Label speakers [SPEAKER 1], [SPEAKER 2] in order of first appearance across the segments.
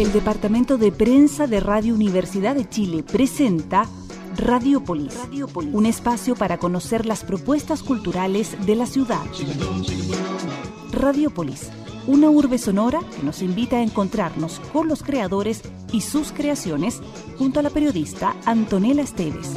[SPEAKER 1] El Departamento de Prensa de Radio Universidad de Chile presenta Radiopolis, un espacio para conocer las propuestas culturales de la ciudad. Radiopolis, una urbe sonora que nos invita a encontrarnos con los creadores y sus creaciones junto a la periodista Antonella Esteves.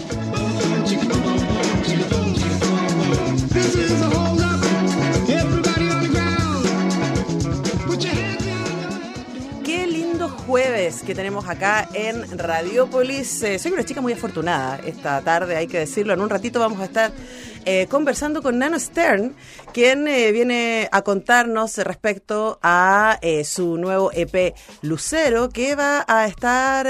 [SPEAKER 2] Jueves que tenemos acá en Radiopolis. Eh, soy una chica muy afortunada esta tarde, hay que decirlo. En un ratito vamos a estar eh, conversando con Nano Stern, quien eh, viene a contarnos respecto a eh, su nuevo EP Lucero, que va a estar...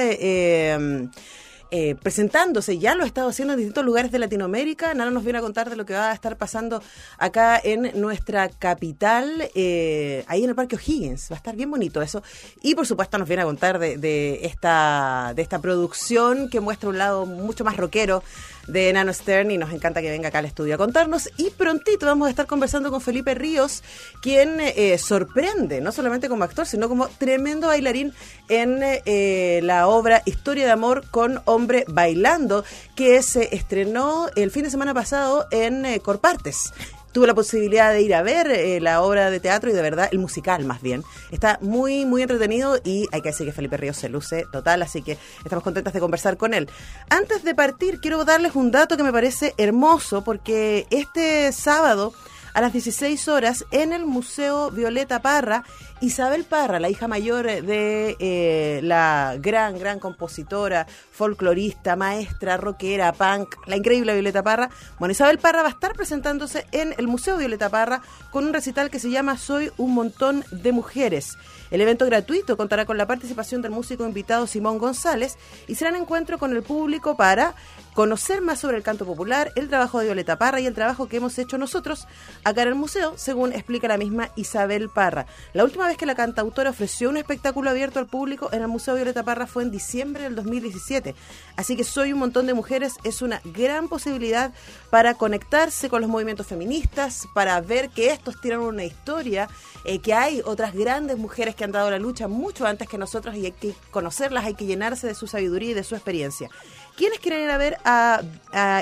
[SPEAKER 2] eh, presentándose, ya lo ha estado haciendo en distintos lugares de Latinoamérica. Nana nos viene a contar de lo que va a estar pasando acá en nuestra capital, eh, ahí en el Parque O'Higgins. Va a estar bien bonito eso. Y por supuesto nos viene a contar de, de esta, de esta producción que muestra un lado mucho más rockero de Nano Stern y nos encanta que venga acá al estudio a contarnos. Y prontito vamos a estar conversando con Felipe Ríos, quien eh, sorprende, no solamente como actor, sino como tremendo bailarín en eh, la obra Historia de Amor con Hombre Bailando, que se estrenó el fin de semana pasado en eh, Corpartes tuve la posibilidad de ir a ver eh, la obra de teatro y de verdad el musical más bien. Está muy, muy entretenido y hay que decir que Felipe Ríos se luce total, así que estamos contentas de conversar con él. Antes de partir, quiero darles un dato que me parece hermoso porque este sábado a las 16 horas en el Museo Violeta Parra. Isabel Parra, la hija mayor de eh, la gran, gran compositora, folclorista, maestra, rockera, punk, la increíble Violeta Parra. Bueno, Isabel Parra va a estar presentándose en el Museo Violeta Parra con un recital que se llama Soy un montón de mujeres. El evento gratuito contará con la participación del músico invitado Simón González y será un encuentro con el público para conocer más sobre el canto popular, el trabajo de Violeta Parra y el trabajo que hemos hecho nosotros acá en el museo, según explica la misma Isabel Parra. La última vez que la cantautora ofreció un espectáculo abierto al público en el Museo Violeta Parra fue en diciembre del 2017. Así que Soy un montón de mujeres es una gran posibilidad para conectarse con los movimientos feministas, para ver que estos tienen una historia, eh, que hay otras grandes mujeres que han dado la lucha mucho antes que nosotros y hay que conocerlas, hay que llenarse de su sabiduría y de su experiencia. Quienes quieren ir a ver a,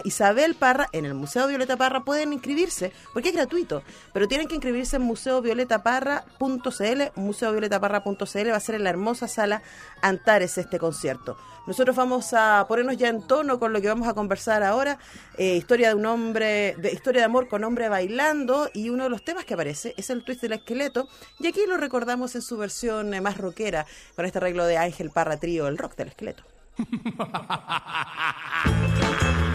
[SPEAKER 2] Isabel Parra en el Museo Violeta Parra pueden inscribirse, porque es gratuito, pero tienen que inscribirse en museovioletaparra.cl, museovioletaparra.cl, va a ser en la hermosa sala Antares este concierto. Nosotros vamos a ponernos ya en tono con lo que vamos a conversar ahora, eh, historia de un hombre, de historia de amor con hombre bailando, y uno de los temas que aparece es el twist del esqueleto, y aquí lo recordamos en su versión eh, más rockera, con este arreglo de Ángel Parra Trío, el rock del esqueleto. Ha ha ha ha ha!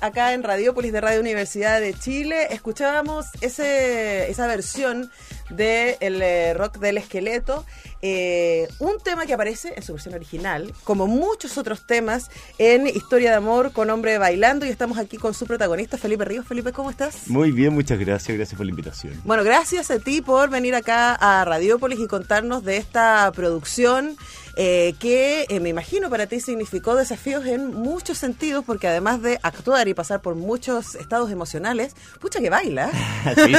[SPEAKER 2] Acá en Radiopolis de Radio Universidad de Chile. Escuchábamos ese, esa versión del de eh, rock del esqueleto. Eh, un tema que aparece en su versión original, como muchos otros temas, en Historia de Amor con Hombre Bailando. Y estamos aquí con su protagonista, Felipe Ríos. Felipe, ¿cómo estás?
[SPEAKER 3] Muy bien, muchas gracias. Gracias por la invitación.
[SPEAKER 2] Bueno, gracias a ti por venir acá a Radiopolis y contarnos de esta producción eh, que eh, me imagino para ti significó desafíos en muchos sentidos, porque además de actuar y pasar por muchos estados emocionales, pucha que baila.
[SPEAKER 3] sí,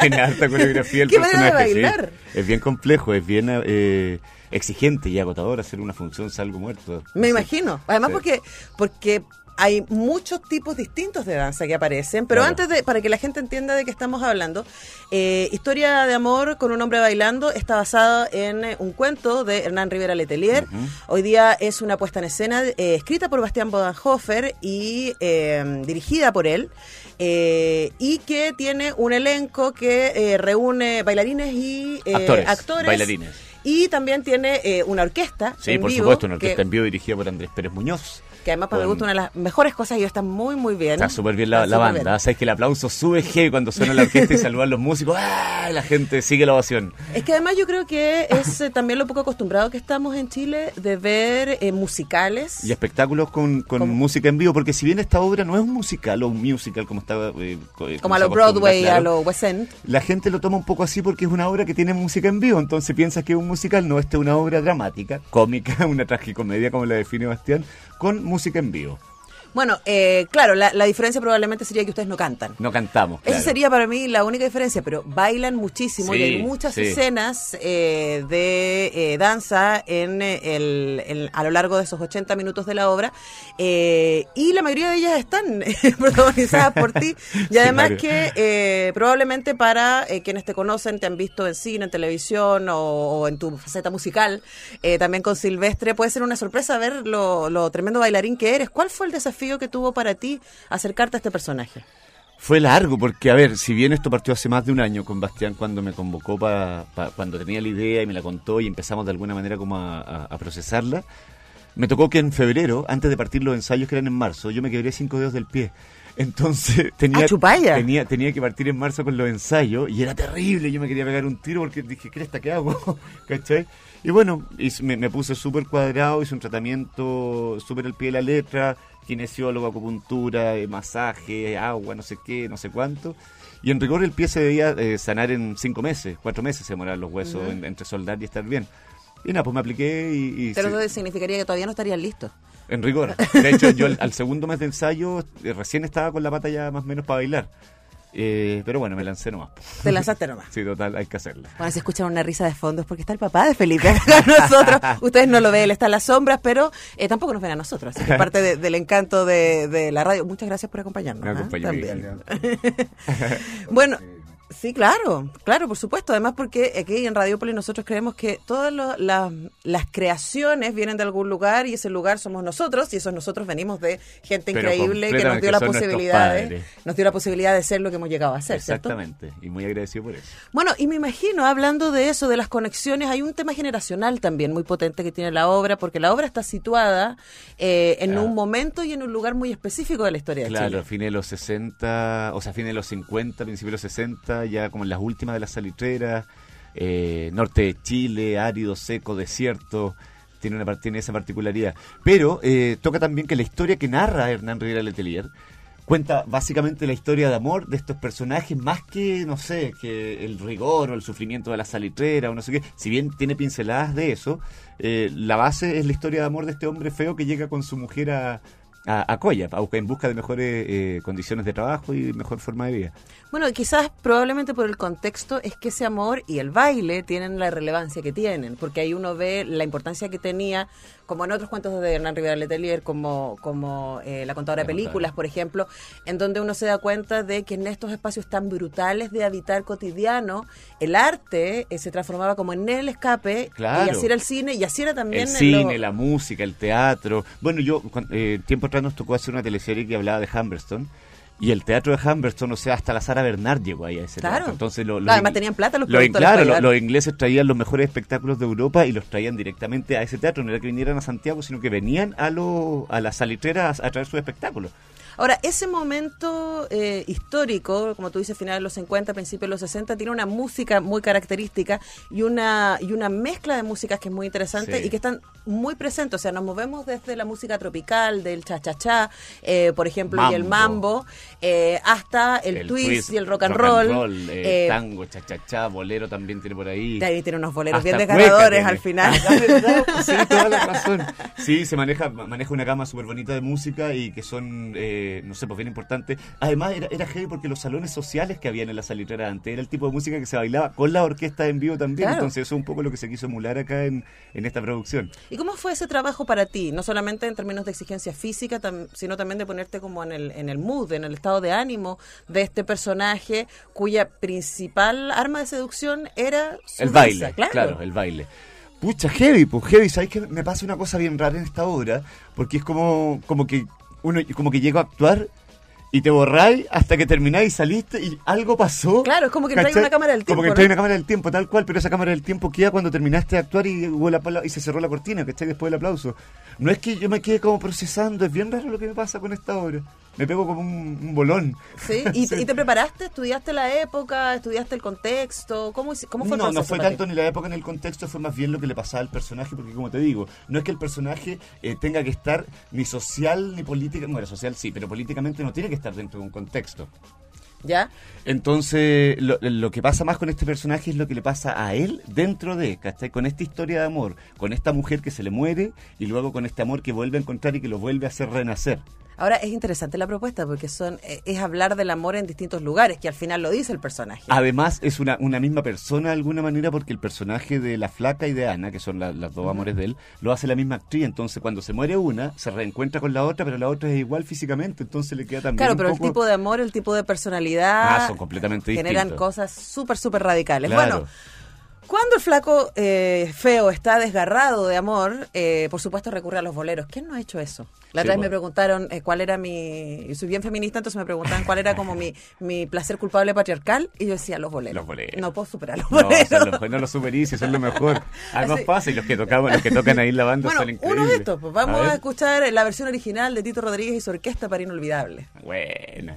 [SPEAKER 3] tiene harta, coreografía el ¿Qué personaje. De bailar? Es bien complejo, es bien... Eh, exigente y agotador hacer una función salgo muerto.
[SPEAKER 2] Me imagino. Además porque porque hay muchos tipos distintos de danza que aparecen, pero antes de, para que la gente entienda de qué estamos hablando, eh, Historia de Amor con un hombre bailando está basada en eh, un cuento de Hernán Rivera Letelier. Hoy día es una puesta en escena eh, escrita por Bastián Bodenhofer y dirigida por él. y que tiene un elenco que reúne bailarines y actores,
[SPEAKER 3] bailarines.
[SPEAKER 2] Y también tiene una orquesta.
[SPEAKER 3] Sí, por supuesto, una orquesta en vivo dirigida por Andrés Pérez Muñoz
[SPEAKER 2] que además para me gusta una de las mejores cosas y está muy, muy bien.
[SPEAKER 3] Está súper bien la, banda. Sabes que el aplauso sube G cuando suena la orquesta y saludan los músicos. ¡Ah! La gente sigue la ovación.
[SPEAKER 2] Es que además yo creo que es eh, también lo poco acostumbrado que estamos en Chile de ver eh, musicales.
[SPEAKER 3] Y espectáculos con, con música en vivo, porque si bien esta obra no es un musical o un musical como estaba...
[SPEAKER 2] Eh, como a lo Broadway, a lo West End.
[SPEAKER 3] La gente lo toma un poco así porque es una obra que tiene música en vivo, entonces piensas que es un musical, no, esta es una obra dramática, cómica, una tragicomedia como la define Bastián, con música en vivo.
[SPEAKER 2] Bueno, eh, claro, la, diferencia probablemente sería que ustedes no cantan.
[SPEAKER 3] No cantamos.
[SPEAKER 2] Esa sería para mí la única diferencia, pero bailan muchísimo y hay muchas escenas eh, de eh, danza en el, a lo largo de esos 80 minutos de la obra y la mayoría de ellas están protagonizadas por ti y además que probablemente para quienes te conocen, te han visto en cine, en televisión o, en tu faceta musical, también con Silvestre, puede ser una sorpresa ver lo, lo tremendo bailarín que eres. ¿Cuál fue el desafío? Que tuvo para ti acercarte a este personaje?
[SPEAKER 3] Fue largo, porque, a ver, si bien esto partió hace más de un año con Bastián cuando me convocó para cuando tenía la idea y me la contó y empezamos de alguna manera como a, procesarla, me tocó que en febrero, antes de partir los ensayos que eran en marzo, yo me quebré cinco dedos del pie. Entonces tenía,
[SPEAKER 2] ah,
[SPEAKER 3] tenía, tenía que partir en marzo con los ensayos y era terrible. Yo me quería pegar un tiro porque dije, ¿qué está? ¿Qué hago? ¿Cachai? Y bueno, me, me puse súper cuadrado, hice un tratamiento súper al pie de la letra, kinesiólogo, acupuntura, eh, masaje, agua, no sé qué, no sé cuánto. Y en rigor el pie se debía eh, sanar en cinco meses, cuatro meses se demoraron los huesos entre soldar y estar bien. Y nada, pues me apliqué y...
[SPEAKER 2] Pero eso significaría que todavía no estarían listos.
[SPEAKER 3] En rigor. De hecho, yo al, segundo mes de ensayo eh, recién estaba con la pata ya más o menos para bailar. Eh, pero bueno, me lancé nomás.
[SPEAKER 2] Te lanzaste nomás.
[SPEAKER 3] sí, total, hay que hacerla.
[SPEAKER 2] Bueno, se escucha una risa de fondo es porque está el papá de Felipe acá con nosotros. Ustedes no lo ven, él está en las sombras, pero eh, tampoco nos ven a nosotros. Así que parte del encanto de, la radio. Muchas gracias por acompañarnos.
[SPEAKER 3] Me ¿ah? También.
[SPEAKER 2] bueno. Sí, claro, claro, por supuesto. Además, porque aquí en Radiopolis nosotros creemos que todas las creaciones vienen de algún lugar y ese lugar somos nosotros y esos nosotros venimos de gente increíble que nos dio la posibilidad, de, nos dio la posibilidad de ser lo que hemos llegado a ser.
[SPEAKER 3] Exactamente, y muy agradecido por eso.
[SPEAKER 2] Bueno, y me imagino hablando de eso, de las conexiones, hay un tema generacional también muy potente que tiene la obra, porque la obra está situada eh, en un momento y en un lugar muy específico de la historia de
[SPEAKER 3] Chile.
[SPEAKER 2] Claro,
[SPEAKER 3] fines de los 60, o sea, fines de los 50, principios de los 60 ya como en las últimas de las salitreras, eh, norte de Chile, árido, seco, desierto, tiene, tiene esa particularidad. Pero eh, toca también que la historia que narra Hernán Rivera Letelier cuenta básicamente la historia de amor de estos personajes más que, no sé, que el rigor o el sufrimiento de la salitrera o no sé qué. Si bien tiene pinceladas de eso, eh, la base es la historia de amor de este hombre feo que llega con su mujer a, a, a Coya, en busca de mejores eh, condiciones de trabajo y mejor forma de vida.
[SPEAKER 2] Bueno, quizás probablemente por el contexto es que ese amor y el baile tienen la relevancia que tienen, porque ahí uno ve la importancia que tenía como en otros cuentos de Hernán Rivera Letelier, como, como eh, La contadora de películas, por ejemplo, en donde uno se da cuenta de que en estos espacios tan brutales de habitar cotidiano, el arte eh, se transformaba como en el escape, y así era el cine, y así era también...
[SPEAKER 3] El cine, la música, el teatro. Bueno, yo, eh, tiempo atrás nos tocó hacer una teleserie que hablaba de Humberstone, y el teatro de Humberstone, o sea, hasta la Sara Bernard llegó ahí a ese
[SPEAKER 2] claro.
[SPEAKER 3] teatro.
[SPEAKER 2] Entonces, lo, además tenían plata los
[SPEAKER 3] lo, Claro, los ingleses traían los mejores espectáculos de Europa y los traían directamente a ese teatro. No era que vinieran a Santiago, sino que venían a, lo, a las salitreras a traer sus espectáculos.
[SPEAKER 2] Ahora, ese momento eh, histórico, como tú dices, final de los 50, principios de los 60, tiene una música muy característica y una, y una mezcla de músicas que es muy interesante y que están muy presentes. O sea, nos movemos desde la música tropical, del cha-cha-cha, eh, por ejemplo, y el mambo, eh, hasta el, twist, y el rock and roll.
[SPEAKER 3] tango, cha-cha-cha, bolero también tiene por ahí.
[SPEAKER 2] Ahí tiene unos boleros bien desgarradores al final.
[SPEAKER 3] Sí, toda la razón. Sí, se maneja, maneja una gama súper bonita de música y que son no sé, pues bien importante. Además, era, era heavy porque los salones sociales que habían en la salitrera antes era el tipo de música que se bailaba con la orquesta en vivo también. Entonces, eso es un poco lo que se quiso emular acá en, en esta producción.
[SPEAKER 2] ¿Y cómo fue ese trabajo para ti? No solamente en términos de exigencia física, sino también de ponerte como en el, en el mood, en el estado de ánimo de este personaje cuya principal arma de seducción era
[SPEAKER 3] el baile. Claro. el baile. Pucha, heavy, pues heavy, ¿sabes que me pasa una cosa bien rara en esta obra? Porque es como, como que uno como que llego a actuar y te borráis hasta que termináis y saliste y algo pasó.
[SPEAKER 2] Claro, es como que trae una cámara del tiempo.
[SPEAKER 3] Como que trae una cámara del tiempo, tal cual, pero esa cámara del tiempo queda cuando terminaste de actuar y, hubo la, y se cerró la cortina, ¿cachai? Después del aplauso. No es que yo me quede como procesando, es bien raro lo que me pasa con esta obra me pego como un, bolón.
[SPEAKER 2] ¿Sí? ¿Y, te preparaste? ¿Estudiaste la época? ¿Estudiaste el contexto? ¿Cómo, cómo fue
[SPEAKER 3] el
[SPEAKER 2] No,
[SPEAKER 3] no fue tanto ni la época ni el contexto, fue más bien lo que le pasaba al personaje, porque como te digo, no es que el personaje eh, tenga que estar ni social ni política, bueno, social sí, pero políticamente no tiene que estar dentro de un contexto.
[SPEAKER 2] ¿Ya?
[SPEAKER 3] Entonces, lo, que pasa más con este personaje es lo que le pasa a él dentro de, ¿cachai? Con esta historia de amor, con esta mujer que se le muere y luego con este amor que vuelve a encontrar y que lo vuelve a hacer renacer.
[SPEAKER 2] Ahora es interesante la propuesta porque son eh, es hablar del amor en distintos lugares, que al final lo dice el personaje.
[SPEAKER 3] Además es una, una misma persona de alguna manera porque el personaje de la flaca y de Ana, que son las dos amores de él, lo hace la misma actriz. Entonces cuando se muere una, se reencuentra con la otra, pero la otra es igual físicamente, entonces le queda también...
[SPEAKER 2] Claro, pero el tipo de amor, el tipo de personalidad...
[SPEAKER 3] Ah, son completamente
[SPEAKER 2] Generan cosas súper, súper radicales. Bueno... Cuando el flaco eh, feo está desgarrado de amor, eh, por supuesto recurre a los boleros. ¿Quién no ha hecho eso? La otra vez me preguntaron eh, cuál era mi... Soy bien feminista, entonces me preguntaban cuál era como mi, mi placer culpable patriarcal y yo decía los boleros.
[SPEAKER 3] Los boleros.
[SPEAKER 2] No puedo superar los boleros.
[SPEAKER 3] No, no los superís, eso es lo mejor. Además pasa y los que, tocaban, los que tocan ahí la banda son increíbles.
[SPEAKER 2] uno de estos, pues vamos a, a escuchar la versión original de Tito Rodríguez y su orquesta para Inolvidable.
[SPEAKER 3] Bueno.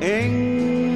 [SPEAKER 4] en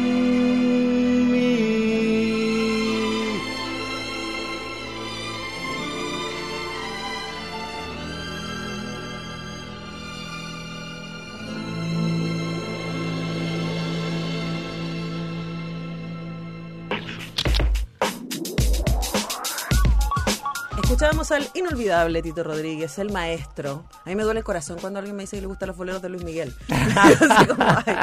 [SPEAKER 2] Escuchábamos al inolvidable Tito Rodríguez, el maestro. A mí me duele el corazón cuando alguien me dice que le gustan los boleros de Luis Miguel. Así como, ay,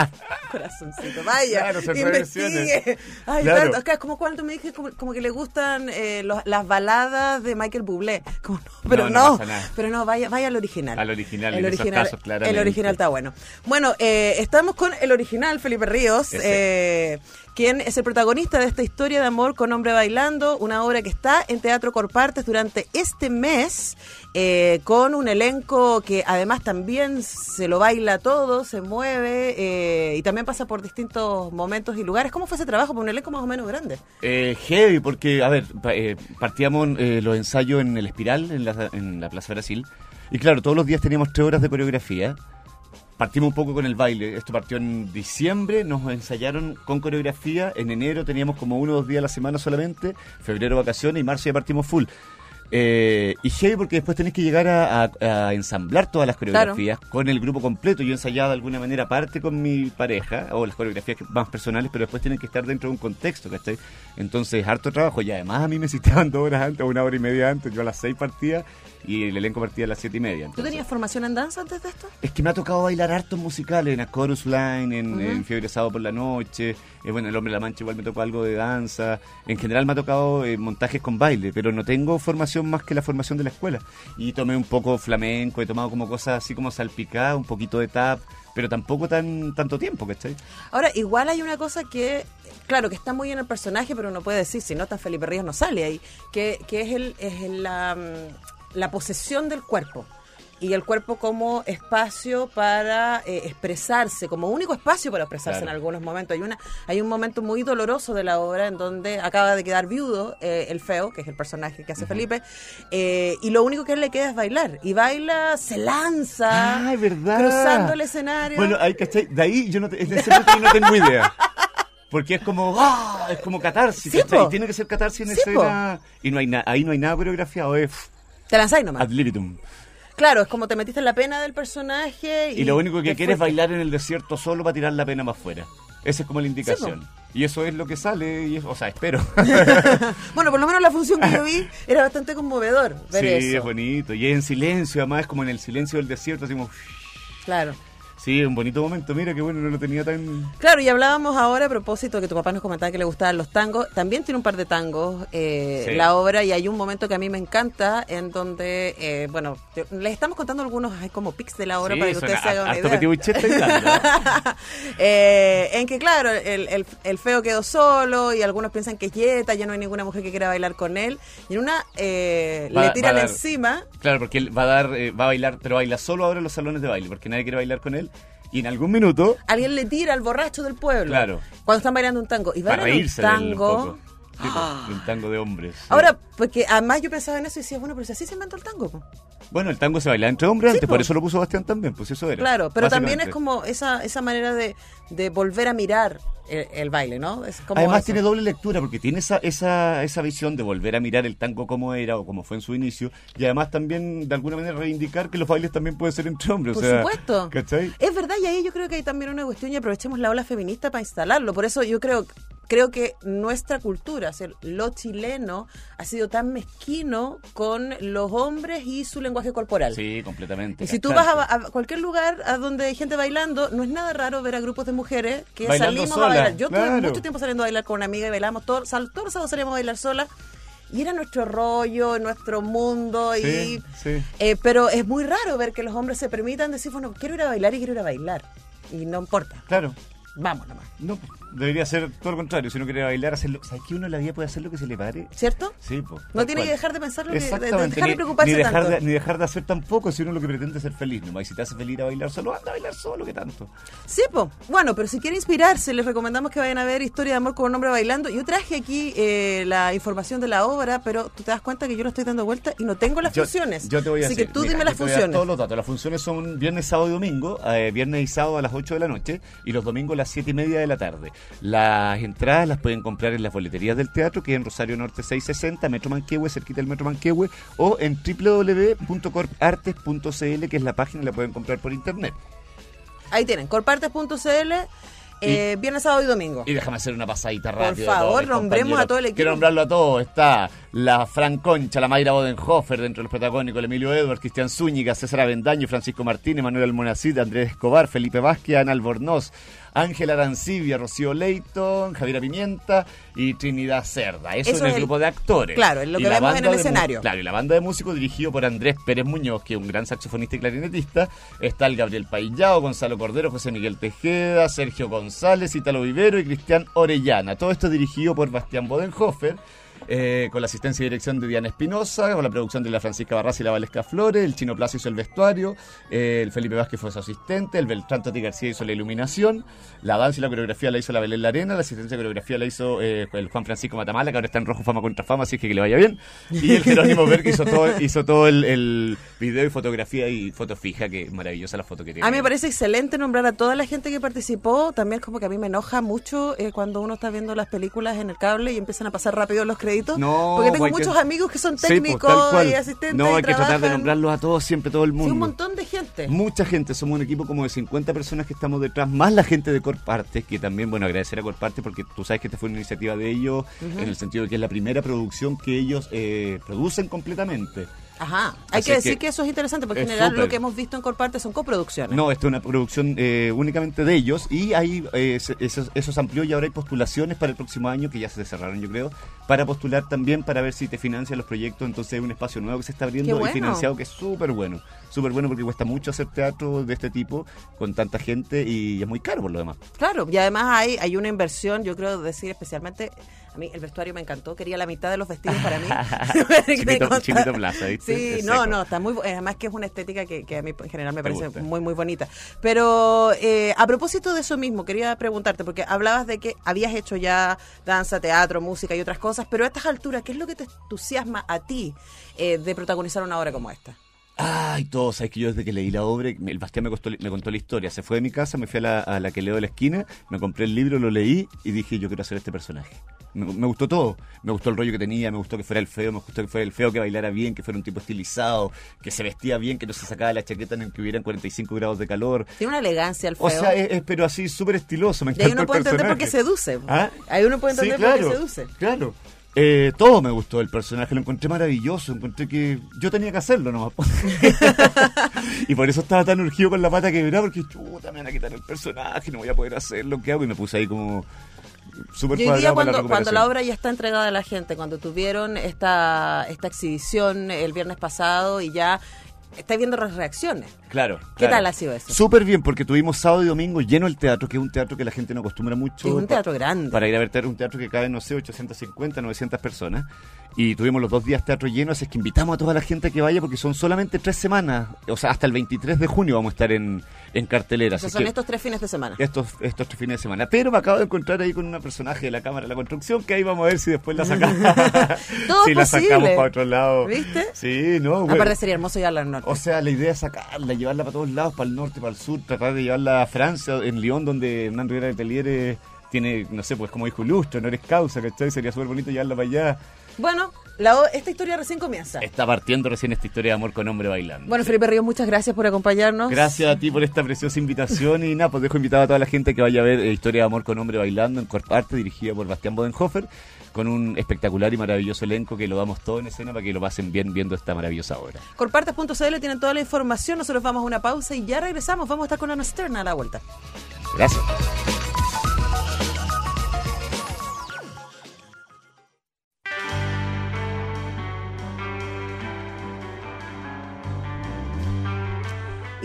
[SPEAKER 2] corazoncito, vaya,
[SPEAKER 3] Claro,
[SPEAKER 2] investigue. Ay,
[SPEAKER 3] Claro.
[SPEAKER 2] tanto. Es como cuando me dije como, como que le gustan eh, los- las baladas de Michael Bublé. Como, no, pero
[SPEAKER 3] No,
[SPEAKER 2] pero no, vaya, vaya al original.
[SPEAKER 3] Al original,
[SPEAKER 2] el
[SPEAKER 3] en esos
[SPEAKER 2] original,
[SPEAKER 3] casos, claramente.
[SPEAKER 2] el original está bueno. Bueno, eh, estamos con el original, Felipe Ríos. Eh, quien es el protagonista de esta historia de amor con hombre bailando, una obra que está en Teatro Corpartes durante este mes, eh, con un elenco que además también se lo baila todo, se mueve eh, y también pasa por distintos momentos y lugares. ¿Cómo fue ese trabajo? Por un elenco más o menos grande.
[SPEAKER 3] Eh, heavy, porque, a ver, eh, partíamos los ensayos en el Espiral, en la, en la Plaza Brasil. Y claro, todos los días teníamos tres horas de coreografía. Partimos un poco con el baile. Esto partió en diciembre, nos ensayaron con coreografía. En enero teníamos como uno o dos días a la semana solamente. Febrero vacaciones y marzo ya partimos full. Eh, y heavy porque después tenés que llegar a, a- a ensamblar todas las coreografías con el grupo completo. Yo ensayaba de alguna manera aparte con mi pareja, o las coreografías más personales, pero después tienen que estar dentro de un contexto, ¿cachai? Entonces, harto trabajo. Y además a mí me citaban dos horas antes, o una hora y media antes. Yo a las seis partía y el elenco partía a las siete y media.
[SPEAKER 2] ¿Tú tenías formación en danza antes de esto?
[SPEAKER 3] es que me ha tocado bailar hartos musicales, en A Chorus Line, en, en Fiebre Sábado por la Noche, eh, bueno, El Hombre de la Mancha igual me tocó algo de danza, en general me ha tocado eh, montajes con baile, pero no tengo formación más que la formación de la escuela. Y tomé un poco flamenco, he tomado como cosas así como salpicada, un poquito de tap, pero tampoco tan tanto tiempo, ¿cachai?
[SPEAKER 2] Ahora, igual hay una cosa que, claro, que está muy en el personaje, pero uno puede decir, si no está Felipe Ríos no sale ahí, que, que es, el, es el, la, la posesión del cuerpo. Y el cuerpo como espacio para eh, expresarse, como único espacio para expresarse
[SPEAKER 3] Claro.
[SPEAKER 2] en algunos momentos. Hay una hay un momento muy doloroso de la obra en donde acaba de quedar viudo eh, el feo, que es el personaje que hace Felipe, eh, y lo único que él le queda es bailar. Y baila, se lanza,
[SPEAKER 3] Ay, verdad.
[SPEAKER 2] cruzando el escenario.
[SPEAKER 3] Bueno, ahí, ¿cachai? De ahí yo no, te- en ese momento yo no tengo idea. Porque es como, ¡ah! Es como catarsis,
[SPEAKER 2] Sí, po.
[SPEAKER 3] Y tiene que ser catarsis en
[SPEAKER 2] Sí, po.
[SPEAKER 3] escena. Y no hay na- ahí no hay nada coreografiado, es
[SPEAKER 2] Te lanzáis nomás.
[SPEAKER 3] ad libitum.
[SPEAKER 2] Claro, es como te metiste en la pena del personaje. Y,
[SPEAKER 3] Y lo único que
[SPEAKER 2] te
[SPEAKER 3] quiere es bailar en el desierto solo para tirar la pena más fuera. Esa es como la indicación. y eso es lo que sale, y es- o sea, espero.
[SPEAKER 2] Bueno, por lo menos la función que yo vi era bastante conmovedor ver
[SPEAKER 3] sí,
[SPEAKER 2] eso.
[SPEAKER 3] es bonito. Y es en silencio, además, es como en el silencio del desierto, así como...
[SPEAKER 2] Claro.
[SPEAKER 3] Sí, un bonito momento. Mira, que bueno, no lo tenía tan...
[SPEAKER 2] Claro, y hablábamos ahora a propósito que tu papá nos comentaba que le gustaban los tangos. También tiene un par de tangos eh,
[SPEAKER 3] Sí.
[SPEAKER 2] la obra y hay un momento que a mí me encanta en donde, eh, bueno, te- les estamos contando algunos hay como pics de la obra
[SPEAKER 3] Sí,
[SPEAKER 2] para que ustedes se hagan una idea.
[SPEAKER 3] ¿eh?
[SPEAKER 2] Eh, en que claro, el, el- el feo quedó solo y algunos piensan que es Yeta, ya no hay ninguna mujer que quiera bailar con él. Y en una eh,
[SPEAKER 3] Va-
[SPEAKER 2] le tiran
[SPEAKER 3] dar-
[SPEAKER 2] encima.
[SPEAKER 3] Claro, porque él va a dar, eh, va a bailar, pero baila solo ahora en los salones de baile, porque nadie quiere bailar con él. Y en algún minuto,
[SPEAKER 2] Alguien le tira al borracho del pueblo.
[SPEAKER 3] Claro.
[SPEAKER 2] Cuando están bailando un tango. Y
[SPEAKER 3] para
[SPEAKER 2] bailan un tango.
[SPEAKER 3] Sí, pues, un tango de hombres. sí.
[SPEAKER 2] Ahora, porque además yo pensaba en eso y decía, bueno, pero si así se inventó el tango.
[SPEAKER 3] Bueno, el tango se baila entre hombres
[SPEAKER 2] Sí,
[SPEAKER 3] antes,
[SPEAKER 2] po.
[SPEAKER 3] por eso lo puso Bastián también, pues eso era.
[SPEAKER 2] Claro, pero también es como esa, esa manera de, de volver a mirar el, el baile, ¿no? Es como
[SPEAKER 3] Además
[SPEAKER 2] eso.
[SPEAKER 3] tiene doble lectura porque tiene esa, esa, esa visión de volver a mirar el tango como era o como fue en su inicio y además también de alguna manera reivindicar que los bailes también pueden ser entre hombres.
[SPEAKER 2] Por
[SPEAKER 3] o sea,
[SPEAKER 2] supuesto.
[SPEAKER 3] ¿Cachai?
[SPEAKER 2] Es verdad, y ahí yo creo que hay también una cuestión y aprovechemos la ola feminista para instalarlo. Por eso yo creo, creo que nuestra cultura, o sea, lo chileno, ha sido tan mezquino con los hombres y su lenguaje corporal.
[SPEAKER 3] Sí, completamente.
[SPEAKER 2] Y si tú vas a, a cualquier lugar a donde hay gente bailando, no es nada raro ver a grupos de mujeres que
[SPEAKER 3] Bailando
[SPEAKER 2] salimos
[SPEAKER 3] sola,
[SPEAKER 2] a bailar. Yo
[SPEAKER 3] claro.
[SPEAKER 2] tuve mucho tiempo saliendo a bailar con una amiga y bailamos todos, todos los sábados salíamos a bailar sola. Y era nuestro rollo, nuestro mundo.
[SPEAKER 3] Sí,
[SPEAKER 2] y
[SPEAKER 3] sí.
[SPEAKER 2] eh, Pero es muy raro ver que los hombres se permitan decir, bueno, quiero ir a bailar y quiero ir a bailar. Y no importa,
[SPEAKER 3] Claro.
[SPEAKER 2] Vamos nomás.
[SPEAKER 3] No, debería ser todo lo contrario. Si uno quiere bailar, hacerlo. ¿Sabes que uno en la vida puede hacer lo que se le pare?
[SPEAKER 2] ¿Cierto?
[SPEAKER 3] Sí, pues.
[SPEAKER 2] No tiene que dejar de pensar lo que- de- de
[SPEAKER 3] Exactamente.
[SPEAKER 2] dejar de
[SPEAKER 3] ni-
[SPEAKER 2] preocuparse
[SPEAKER 3] ni dejar
[SPEAKER 2] tanto.
[SPEAKER 3] De, ni dejar de hacer tampoco, si uno lo que pretende es ser feliz. Nomás. Y si te hace feliz a bailar solo, anda a bailar solo, que tanto.
[SPEAKER 2] Sí, po. bueno, pero si quiere inspirarse, les recomendamos que vayan a ver Historia de Amor con un hombre bailando. Yo traje aquí eh, la información de la obra, pero tú te das cuenta que yo lo estoy dando vuelta y no tengo las
[SPEAKER 3] Yo-
[SPEAKER 2] funciones.
[SPEAKER 3] Yo te voy a
[SPEAKER 2] Así
[SPEAKER 3] decir.
[SPEAKER 2] que tú
[SPEAKER 3] mira,
[SPEAKER 2] dime las funciones.
[SPEAKER 3] Todos los datos. Las funciones son viernes, sábado y domingo. eh, viernes y sábado a las 8 de la noche. Y los domingos a las 7 y media de la tarde. Las entradas las pueden comprar en las boleterías del teatro, que es en Rosario Norte 660, Metro Manquehue, cerquita del Metro Manquehue, o en www.corpartes.cl, que es la página, la pueden comprar por internet.
[SPEAKER 2] Ahí tienen, corpartes.cl, eh, viernes, sábado y domingo.
[SPEAKER 3] Y déjame hacer una pasadita
[SPEAKER 2] Por
[SPEAKER 3] rápida.
[SPEAKER 2] favor,
[SPEAKER 3] todos mis
[SPEAKER 2] nombremos a todo el equipo.
[SPEAKER 3] Quiero nombrarlo a todos. Está la Fran Concha, la Mayra Bodenhofer dentro de los protagónicos, el Emilio Edwards, Cristian Zúñiga, César Avendaño, Francisco Martínez, Manuel Almonacid, Andrés Escobar, Felipe Vázquez, Ana Albornoz, Ángela Arancibia, Rocío Leighton, Javiera Pimienta y Trinidad Cerda. Eso,
[SPEAKER 2] Eso
[SPEAKER 3] en
[SPEAKER 2] es el-
[SPEAKER 3] grupo de actores.
[SPEAKER 2] claro, es lo que vemos en el escenario.
[SPEAKER 3] Claro, y la banda de músicos dirigido por Andrés Pérez Muñoz, que es un gran saxofonista y clarinetista. Está el Gabriel Paillao, Gonzalo Cordero, José Miguel Tejeda, Sergio González, Italo Vivero y Cristian Orellana. Todo esto dirigido por Bastián Bodenhofer. Eh, con la asistencia y dirección de Diana Espinosa, con la producción de la Francisca Barras y la Valesca Flores, el Chino Plaza hizo el vestuario, eh, el Felipe Vázquez fue su asistente, el Beltrán Tati García hizo la iluminación, la danza y la coreografía la hizo la Belén Larena, la asistencia de coreografía la hizo eh, el Juan Francisco Matamala, que ahora está en rojo fama contra fama, así que que le vaya bien, y el Jerónimo Berg hizo todo, hizo todo el, el video y fotografía y foto fija, que maravillosa la foto que tiene.
[SPEAKER 2] A mí me parece excelente nombrar a toda la gente que participó. También como que a mí me enoja mucho eh, cuando uno está viendo las películas en el cable y empiezan a pasar rápido los créditos.
[SPEAKER 3] No,
[SPEAKER 2] porque tengo
[SPEAKER 3] que-
[SPEAKER 2] muchos amigos que son
[SPEAKER 3] Sí, pues,
[SPEAKER 2] técnicos y asistentes.
[SPEAKER 3] No,
[SPEAKER 2] y
[SPEAKER 3] hay que tratar de nombrarlos a todos, siempre todo el
[SPEAKER 2] Sí,
[SPEAKER 3] mundo.
[SPEAKER 2] un montón de gente.
[SPEAKER 3] Mucha gente, somos un equipo como de 50 personas que estamos detrás, más la gente de Corparte, que también, bueno, agradecer a Corparte porque tú sabes que esta fue una iniciativa de ellos, en el sentido de que es la primera producción que ellos eh, producen completamente.
[SPEAKER 2] Ajá. Hay
[SPEAKER 3] Así
[SPEAKER 2] que decir
[SPEAKER 3] que
[SPEAKER 2] que, eso es interesante porque en general lo que hemos visto en Corparte son coproducciones.
[SPEAKER 3] No, esta es una producción eh, únicamente de ellos y ahí eh, eso, eso se amplió y ahora hay postulaciones para el próximo año, que ya se cerraron yo creo, para postular también para ver si te financian los proyectos, entonces hay un espacio nuevo que se está abriendo
[SPEAKER 2] bueno.
[SPEAKER 3] y financiado que es súper bueno, súper bueno porque cuesta mucho hacer teatro de este tipo con tanta gente y es muy caro por lo demás.
[SPEAKER 2] Claro, y además hay, hay una inversión, yo creo decir especialmente, a mí el vestuario me encantó, quería la mitad de los vestidos para mí.
[SPEAKER 3] Chiquito- plaza, ¿viste?
[SPEAKER 2] Sí,
[SPEAKER 3] Es
[SPEAKER 2] no,
[SPEAKER 3] seco.
[SPEAKER 2] no, está muy, además que es una estética que, que a mí en general me parece
[SPEAKER 3] gusta.
[SPEAKER 2] muy, muy bonita. Pero eh, a propósito de eso mismo, quería preguntarte, porque hablabas de que habías hecho ya danza, teatro, música y otras cosas, pero a estas alturas, ¿qué es lo que te entusiasma a ti eh, de protagonizar una obra como esta?
[SPEAKER 3] Ay, todo, sabes que yo desde que leí la obra, el Bastián me, costó- me contó la historia, se fue de mi casa, me fui a la, a la que leo de la esquina, me compré el libro, lo leí y dije, yo quiero hacer este personaje. Me, me gustó todo, me gustó el rollo que tenía, me gustó que fuera el feo, me gustó que fuera el feo, que bailara bien, que fuera un tipo estilizado, que se vestía bien, que no se sacaba la chaqueta en el que hubieran 45 grados de calor.
[SPEAKER 2] Tiene una elegancia el feo.
[SPEAKER 3] O sea, es, es- pero así súper estiloso, me
[SPEAKER 2] y ahí uno
[SPEAKER 3] el
[SPEAKER 2] puede entender por qué seduce.
[SPEAKER 3] ¿Ah?
[SPEAKER 2] Ahí uno puede
[SPEAKER 3] Sí,
[SPEAKER 2] entender por
[SPEAKER 3] claro,
[SPEAKER 2] qué seduce.
[SPEAKER 3] Claro. Eh, todo me gustó del personaje, lo encontré maravilloso, encontré que yo tenía que hacerlo nomás. y por eso estaba tan urgido con la pata quebrada, porque chuta, me van a quitar el personaje, no voy a poder hacer lo que hago, y me puse ahí como súper
[SPEAKER 2] Y hoy día
[SPEAKER 3] cuadrado la
[SPEAKER 2] cuando, cuando la obra ya está entregada a la gente, cuando tuvieron esta, esta exhibición el viernes pasado y ya estáis viendo las reacciones.
[SPEAKER 3] Claro.
[SPEAKER 2] ¿Qué
[SPEAKER 3] claro.
[SPEAKER 2] tal ha sido eso?
[SPEAKER 3] Súper bien, porque tuvimos sábado y domingo lleno el teatro, que es un teatro que la gente no acostumbra mucho.
[SPEAKER 2] Es un teatro grande.
[SPEAKER 3] Para ir a ver teatro, un teatro que cabe, no sé, 850, 900 personas. Y tuvimos los dos días teatro lleno, así es que invitamos a toda la gente a que vaya, porque son solamente tres semanas. O sea, hasta el 23 de junio vamos a estar en, en cartelera. Así
[SPEAKER 2] son
[SPEAKER 3] que-
[SPEAKER 2] estos tres fines de semana.
[SPEAKER 3] estos, estos tres fines de semana. Pero me acabo de encontrar ahí con una personaje de la Cámara de la Construcción que ahí vamos a ver si después la sacamos.
[SPEAKER 2] Todo
[SPEAKER 3] si la
[SPEAKER 2] posible.
[SPEAKER 3] sacamos para otro lado.
[SPEAKER 2] ¿Viste?
[SPEAKER 3] Sí, no, bueno.
[SPEAKER 2] Aparte sería hermoso llevarla al norte.
[SPEAKER 3] O sea, la idea es sacarla, llevarla para todos lados, para el norte, para el sur, tratar de llevarla a Francia, en Lyon, donde Hernán Rivera de Tellier tiene, no sé, pues como hijo ilustre, no eres causa, ¿cachai? Sería súper bonito llevarla para allá.
[SPEAKER 2] Bueno, La o- esta historia recién comienza.
[SPEAKER 3] Está partiendo recién esta historia de amor con hombre bailando.
[SPEAKER 2] Bueno, Felipe Ríos, muchas gracias por acompañarnos.
[SPEAKER 3] Gracias a ti por esta preciosa invitación y nada, pues dejo invitado a toda la gente que vaya a ver eh, Historia de Amor con Hombre Bailando en Corparte, dirigida por Bastián Bodenhofer, con un espectacular y maravilloso elenco que lo damos todo en escena para que lo pasen bien viendo esta maravillosa obra.
[SPEAKER 2] Corpartes.cl tienen toda la información. Nosotros vamos a una pausa y ya regresamos. Vamos a estar con Ana Stern a la vuelta.
[SPEAKER 3] Gracias.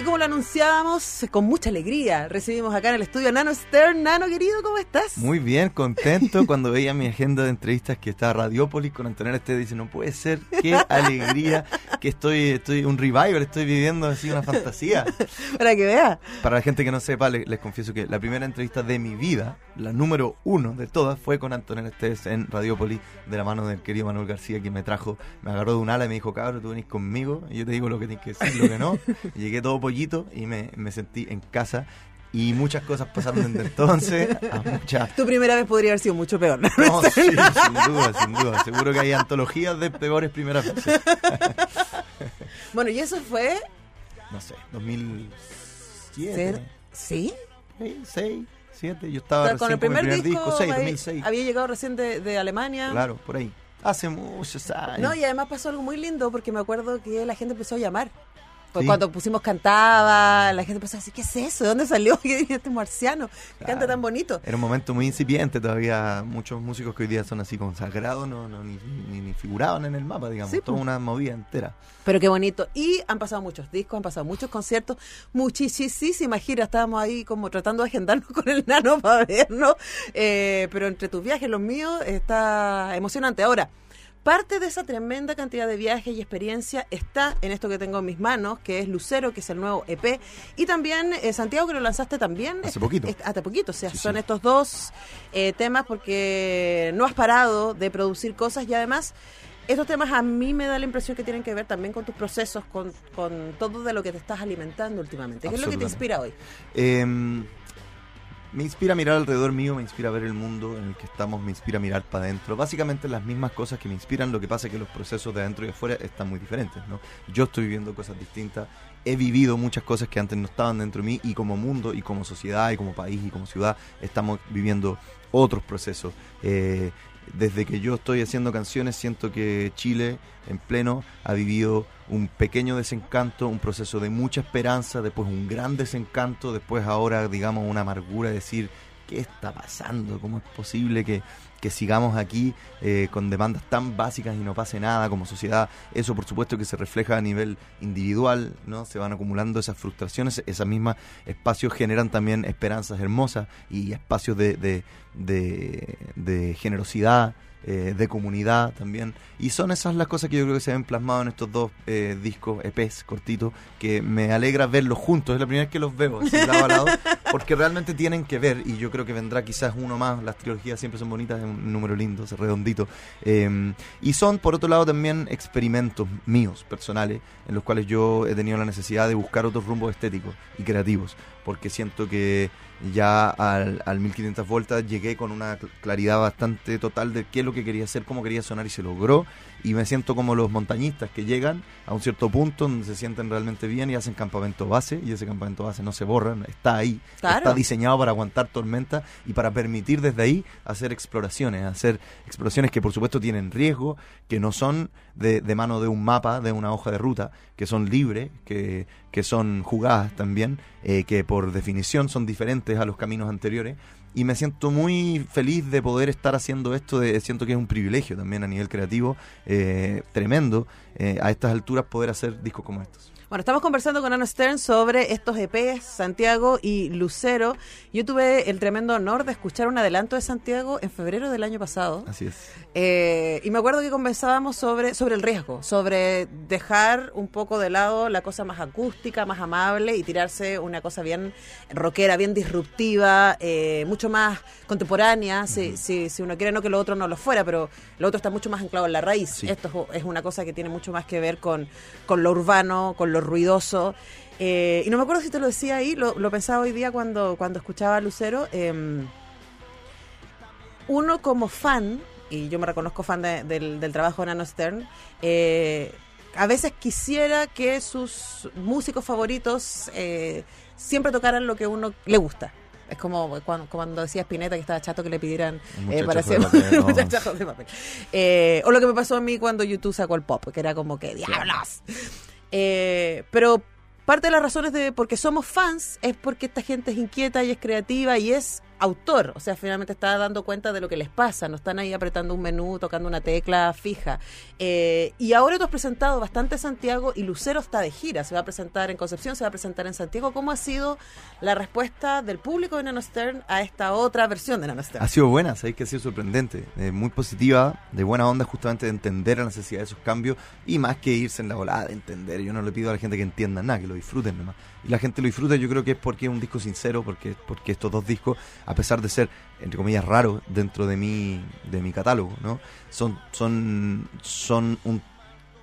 [SPEAKER 2] Y como lo anunciábamos, con mucha alegría, recibimos acá en el estudio a Nano Stern. Nano, querido, ¿cómo estás?
[SPEAKER 5] Muy bien, contento cuando veía mi agenda de entrevistas que estaba Radiópolis con Antonella Este dice, no puede ser, qué alegría que estoy, estoy un revival, estoy viviendo así una fantasía.
[SPEAKER 2] Para que vea.
[SPEAKER 5] Para la gente que no sepa, le- les, confieso que la primera entrevista de mi vida, la número uno de todas, fue con Antonella Estés en Radiópolis, de la mano del querido Manuel García, quien me trajo, me agarró de un ala y me dijo, cabrón, tú venís conmigo, y yo te digo lo que tienes que decir, lo que no. Y llegué todo pollito y me, me sentí en casa. Y muchas cosas pasaron desde entonces a muchas
[SPEAKER 2] Tu primera vez podría haber sido mucho peor. ¿no?
[SPEAKER 5] no, sí, sin duda, sin duda. Seguro que hay antologías de peores primeras veces.
[SPEAKER 2] Bueno, y eso fue...
[SPEAKER 5] No sé, 2007,
[SPEAKER 2] ser- ¿Sí?
[SPEAKER 5] 6, 7. Yo estaba
[SPEAKER 2] con el
[SPEAKER 5] recién
[SPEAKER 2] primer,
[SPEAKER 5] con mi
[SPEAKER 2] disco,
[SPEAKER 5] 6,
[SPEAKER 2] había-
[SPEAKER 5] 2006.
[SPEAKER 2] había llegado recién de, de Alemania.
[SPEAKER 5] Claro, por ahí. Hace muchos años.
[SPEAKER 2] No, y además pasó algo muy lindo porque me acuerdo que la gente empezó a llamar. Pues
[SPEAKER 5] Sí.
[SPEAKER 2] cuando pusimos cantaba, la gente empezó a decir, ¿qué es eso? ¿De dónde salió? ¿Qué dice este marciano? que Canta
[SPEAKER 5] Claro.
[SPEAKER 2] tan bonito.
[SPEAKER 5] Era un momento muy incipiente, todavía muchos músicos que hoy día son así consagrados no, no ni, ni, ni figuraban en el mapa, digamos,
[SPEAKER 2] Sí,
[SPEAKER 5] toda
[SPEAKER 2] pues.
[SPEAKER 5] una movida entera.
[SPEAKER 2] Pero qué bonito. Y han pasado muchos discos, han pasado muchos conciertos, muchísimas giras. Estábamos ahí como tratando de agendarnos con el nano para vernos. Eh, pero entre tus viajes y los míos está emocionante. Ahora, parte de esa tremenda cantidad de viajes y experiencia está en esto que tengo en mis manos, que es Lucero, que es el nuevo EP. Y también eh, Santiago, que lo lanzaste también.
[SPEAKER 5] Hace poquito.
[SPEAKER 2] Es- Hace poquito, o sea,
[SPEAKER 5] Sí,
[SPEAKER 2] son
[SPEAKER 5] sí.
[SPEAKER 2] estos dos eh, temas porque no has parado de producir cosas y además estos temas a mí me da la impresión que tienen que ver también con tus procesos, con, con todo de lo que te estás alimentando últimamente. ¿Qué es lo que te inspira hoy?
[SPEAKER 5] Eh, me inspira a mirar alrededor mío, me inspira a ver el mundo en el que estamos, me inspira a mirar para adentro. Básicamente las mismas cosas que me inspiran, lo que pasa es que los procesos de adentro y de afuera están muy diferentes, ¿no? Yo estoy viviendo cosas distintas, he vivido muchas cosas que antes no estaban dentro de mí y como mundo y como sociedad y como país y como ciudad estamos viviendo otros procesos. Eh, desde que yo estoy haciendo canciones siento que Chile en pleno ha vivido un pequeño desencanto, un proceso de mucha esperanza, después un gran desencanto, después ahora digamos una amargura de decir qué está pasando, cómo es posible que, que sigamos aquí eh, con demandas tan básicas y no pase nada como sociedad. Eso por supuesto que se refleja a nivel individual, ¿no? Se van acumulando esas frustraciones, esos mismos espacios generan también esperanzas hermosas y espacios de, de, de, de generosidad, eh, de comunidad también. Y son esas las cosas que yo creo que se ven plasmadas en estos dos eh, discos EPs cortitos, que me alegra verlos juntos. Es la primera vez que los veo, así, lado a lado, porque realmente tienen que ver. Y yo creo que vendrá quizás uno más. Las trilogías siempre son bonitas, es un número lindo, es redondito. Eh, y son, por otro lado, también experimentos míos, personales, en los cuales yo he tenido la necesidad de buscar otros rumbos estéticos y creativos, porque siento que ya al, al 1500 vueltas llegué con una cl- claridad bastante total de qué es lo que quería hacer, cómo quería sonar y se logró. Y me siento como los montañistas que llegan a un cierto punto donde se sienten realmente bien y hacen campamento base. Y ese campamento base no se borra, está ahí.
[SPEAKER 2] Claro.
[SPEAKER 5] Está diseñado para aguantar tormentas y para permitir desde ahí hacer exploraciones. Hacer exploraciones que por supuesto tienen riesgo, que no son de, de mano de un mapa, de una hoja de ruta, que son libres, que, que son jugadas también, eh, que por definición son diferentes a los caminos anteriores. Y me siento muy feliz de poder estar haciendo esto, de, siento que es un privilegio también a nivel creativo, eh, tremendo, eh, a estas alturas poder hacer discos como estos.
[SPEAKER 2] Bueno, estamos conversando con Ana Stern sobre estos EPs, Santiago y Lucero. Yo tuve el tremendo honor de escuchar un adelanto de Santiago en febrero del año pasado.
[SPEAKER 5] Así es.
[SPEAKER 2] Eh, y me acuerdo que conversábamos sobre, sobre el riesgo, sobre dejar un poco de lado la cosa más acústica, más amable y tirarse una cosa bien rockera, bien disruptiva, eh, mucho más contemporánea, si, si, si uno quiere, no que lo otro no lo fuera, pero lo otro está mucho más anclado en la raíz.
[SPEAKER 5] Sí.
[SPEAKER 2] Esto es es una cosa que tiene mucho más que ver con, con lo urbano, con lo ruidoso. Eh, y no me acuerdo si te lo decía ahí, lo, lo pensaba hoy día cuando, cuando escuchaba a Lucero. em, uno como fan y yo me reconozco fan de- del, del trabajo de Nano Stern, eh, a veces quisiera que sus músicos favoritos eh, siempre tocaran lo que uno le gusta. Es como cuando, cuando decía Spinetta que estaba chato que le pidieran eh, para hacer
[SPEAKER 5] no.
[SPEAKER 2] muchachos de papel. Eh, o lo que me pasó a mí cuando YouTube sacó el pop, que era como que diablos. Eh, pero parte de las razones de por qué somos fans es porque esta gente es inquieta y es creativa y es autor, o sea, finalmente está dando cuenta de lo que les pasa, no están ahí apretando un menú, tocando una tecla fija. Eh, y ahora tú has presentado bastante Santiago y Lucero está de gira, se va a presentar en Concepción, se va a presentar en Santiago. ¿Cómo ha sido la respuesta del público de Nano Stern a esta otra versión de Nano Stern?
[SPEAKER 5] Ha sido buena, sabéis que ha sido sorprendente, eh, muy positiva, de buena onda justamente de entender la necesidad de esos cambios y más que irse en la volada de entender. Yo no le pido a la gente que entienda nada, que lo disfruten nomás. Y la gente lo disfruta, yo creo que es porque es un disco sincero, porque, porque estos dos discos, a pesar de ser, entre comillas, raros dentro de mi, de mi catálogo, ¿no? Son, son, son un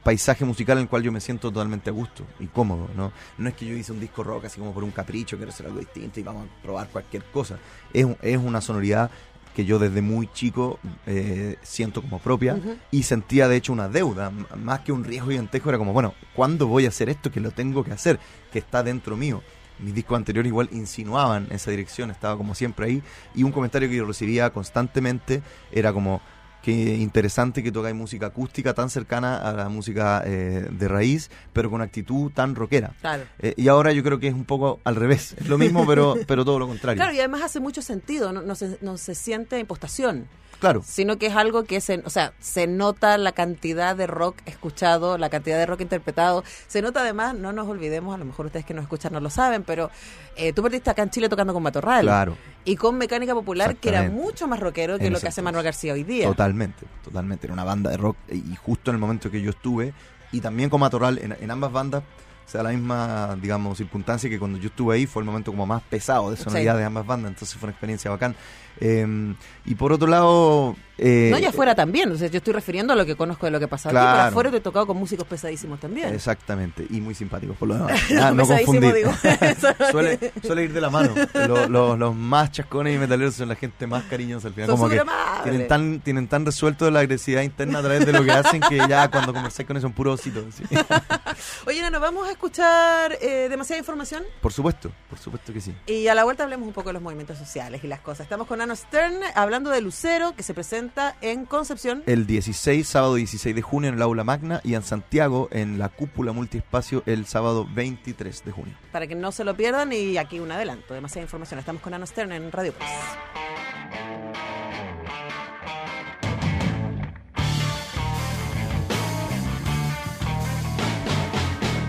[SPEAKER 5] paisaje musical en el cual yo me siento totalmente a gusto y cómodo, ¿no? No es que yo hice un disco rock así como por un capricho, quiero hacer algo distinto y vamos a probar cualquier cosa. Es, es una sonoridad que yo desde muy chico eh, siento como propia y sentía de hecho una deuda, más que un riesgo gigantesco, era como, bueno, ¿cuándo voy a hacer esto que lo tengo que hacer, que está dentro mío? Mis discos anteriores igual insinuaban esa dirección, estaba como siempre ahí y un comentario que yo recibía constantemente era como, Qué interesante que tocáis música acústica tan cercana a la música eh, de raíz, pero con actitud tan rockera.
[SPEAKER 2] Claro.
[SPEAKER 5] Eh, y ahora yo creo que es un poco al revés. Es lo mismo, pero, pero todo lo contrario.
[SPEAKER 2] Claro, y además hace mucho sentido, no, no se, no se siente impostación.
[SPEAKER 5] Claro.
[SPEAKER 2] sino que es algo que se, o sea, se nota la cantidad de rock escuchado, la cantidad de rock interpretado. Se nota además, no nos olvidemos, a lo mejor ustedes que nos escuchan no lo saben, pero eh, tú partiste acá en Chile tocando con Matorral.
[SPEAKER 5] Claro.
[SPEAKER 2] Y con Mecánica Popular, que era mucho más rockero que
[SPEAKER 5] En
[SPEAKER 2] lo que hace. Manuel García hoy día.
[SPEAKER 5] Totalmente, totalmente. Era una banda de rock y justo en el momento que yo estuve, y también con Matorral, en, en ambas bandas, se da la misma, digamos, circunstancia que cuando yo estuve ahí fue el momento como más pesado de sonoridad
[SPEAKER 2] Sí.
[SPEAKER 5] de ambas bandas, entonces fue una experiencia bacán. Eh, y por otro lado... eh,
[SPEAKER 2] no, ya afuera también. O sea, yo estoy refiriendo a lo que conozco de lo que pasa aquí,
[SPEAKER 5] Claro.
[SPEAKER 2] pero afuera te he tocado con músicos pesadísimos también.
[SPEAKER 5] Exactamente, y muy simpáticos por lo demás.
[SPEAKER 2] No,
[SPEAKER 5] Ah, confundir. suele, suele ir de la mano. Lo- lo- los más chascones y metaleros son la gente más cariñosa al final.
[SPEAKER 2] Son
[SPEAKER 5] como que
[SPEAKER 2] superamables.
[SPEAKER 5] tienen tan, tienen tan resuelto la agresividad interna a través de lo que hacen que ya cuando conversáis con ellos son puros ositos. sí.
[SPEAKER 2] Oye, Nano, vamos a escuchar eh, demasiada información
[SPEAKER 5] Por supuesto, por supuesto que sí.
[SPEAKER 2] y a la vuelta hablemos un poco de los movimientos sociales y las cosas. Estamos con Nano Stern hablando de Lucero, que se presenta en Concepción.
[SPEAKER 5] El 16, sábado 16 de junio en el Aula Magna y en Santiago en la cúpula multiespacio el sábado 23 de junio.
[SPEAKER 2] Para que no se lo pierdan y aquí un adelanto, demasiada información. Estamos con Nano Stern en Radio Press.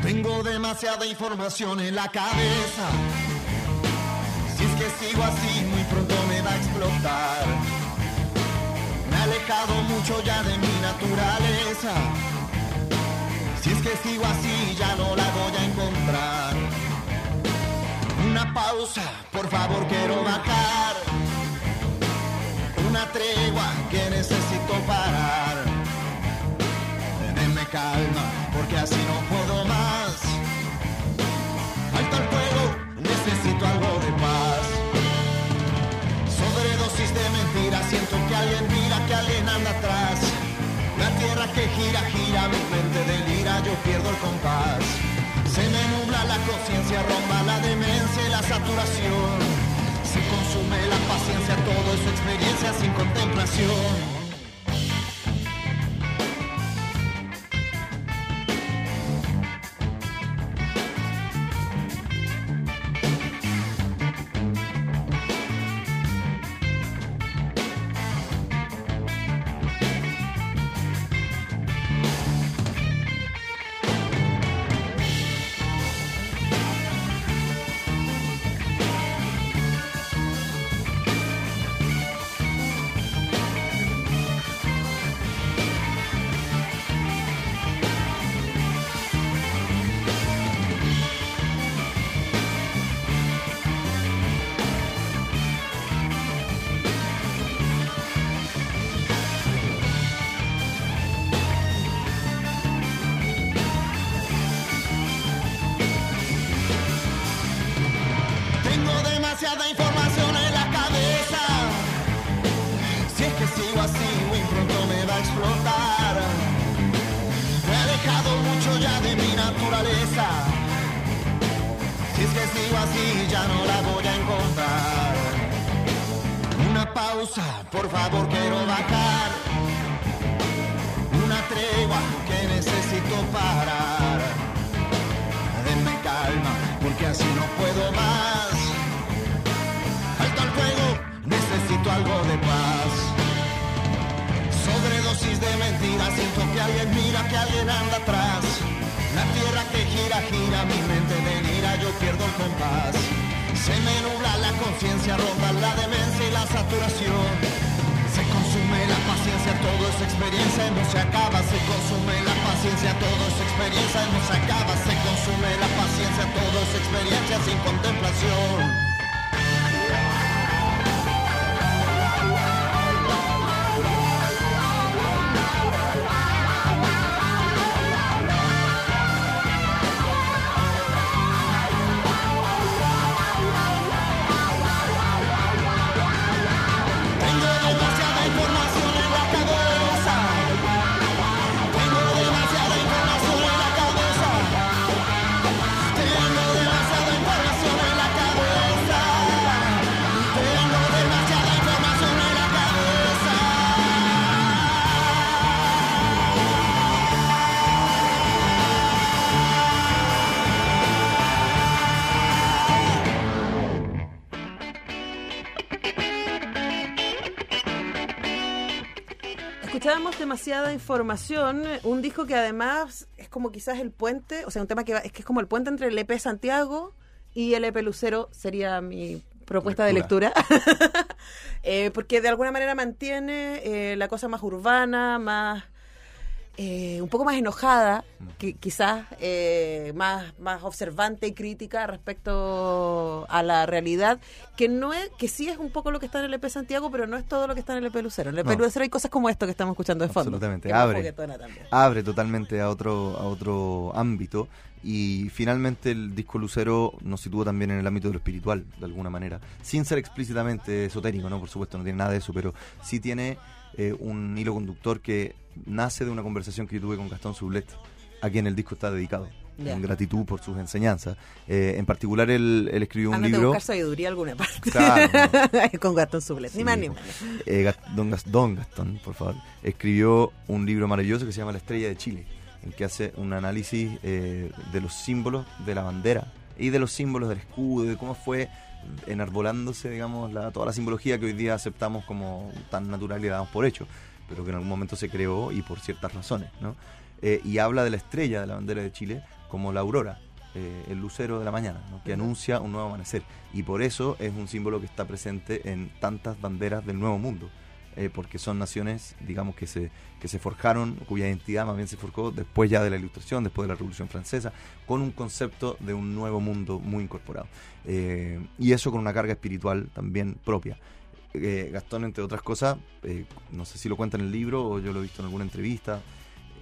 [SPEAKER 6] Tengo demasiada información en la cabeza. Si es que sigo así, muy Me he alejado mucho ya de mi naturaleza. Si es que sigo así, ya no la voy a encontrar. Una pausa, por favor, quiero bajar. Una tregua que necesito parar. Denme calma, porque así no puedo más. Alto el alguien mira, que alguien anda atrás. La tierra que gira, gira, mi mente delira, yo pierdo el compás. Se me nubla la conciencia, rompa la demencia y la saturación. Se consume la paciencia, todo es experiencia sin contemplación. Así ya no la voy a encontrar. Una pausa, por favor quiero bajar. Una tregua que necesito parar. Denme calma, porque así no puedo más. Alto al fuego, necesito algo de paz. Sobredosis de mentiras, siento que alguien mira, que alguien anda atrás. La tierra que gira, gira, mi mente yo pierdo el compás. Se me nubla la conciencia, ronda la demencia y la saturación. Se consume la paciencia, todo es experiencia y no se acaba. Se consume la paciencia, todo es experiencia y no se acaba. Se consume la paciencia, todo es experiencia sin contemplación. Demasiada información,
[SPEAKER 2] un disco que además es como quizás el puente, o sea, un tema que va- es que es como el puente entre el EP Santiago y el EP Lucero, sería mi propuesta de lectura. Eh, porque de alguna manera mantiene eh, la cosa más urbana, más eh, un poco más enojada, que, quizás eh, más, más observante y crítica respecto a la realidad, que no es, que sí es un poco lo que está en el EP Santiago, pero no es todo lo que está en el EP Lucero. En el EP
[SPEAKER 5] No.
[SPEAKER 2] Lucero hay cosas como esto que estamos escuchando de fondo.
[SPEAKER 5] Absolutamente, abre. abre totalmente a otro, a otro ámbito y finalmente el disco Lucero nos sitúa también en el ámbito de lo espiritual, de alguna manera, sin ser explícitamente esotérico, ¿no? Por supuesto, no tiene nada de eso, pero sí tiene eh, un hilo conductor que nace de una conversación que yo tuve con Gastón Sublet, a quien el disco está dedicado, en gratitud por sus enseñanzas. Eh, en particular, él, él escribió un
[SPEAKER 2] Ándate a
[SPEAKER 5] libro...
[SPEAKER 2] buscar sabiduría alguna parte.
[SPEAKER 5] Claro,
[SPEAKER 2] Con Gastón Sublet. Ni más ni menos.
[SPEAKER 5] Eh, don, Gas- don Gastón, por favor, escribió un libro maravilloso que se llama La Estrella de Chile, en que hace un análisis eh, de los símbolos de la bandera y de los símbolos del escudo, de cómo fue enarbolándose, digamos, la, toda la simbología que hoy día aceptamos como tan natural y damos por hecho, pero que en algún momento se creó y por ciertas razones, ¿no? Eh, y habla de la estrella de la bandera de Chile como la aurora, eh, el lucero de la mañana, ¿no? que anuncia un nuevo amanecer. Y por eso es un símbolo que está presente en tantas banderas del nuevo mundo. Eh, porque son naciones, digamos, que se, que se forjaron, cuya identidad más bien se forjó después ya de la Ilustración, después de la Revolución Francesa, con un concepto de un nuevo mundo muy incorporado. Eh, y eso con una carga espiritual también propia. Eh, Gastón, entre otras cosas, eh, no sé si lo cuenta en el libro o yo lo he visto en alguna entrevista,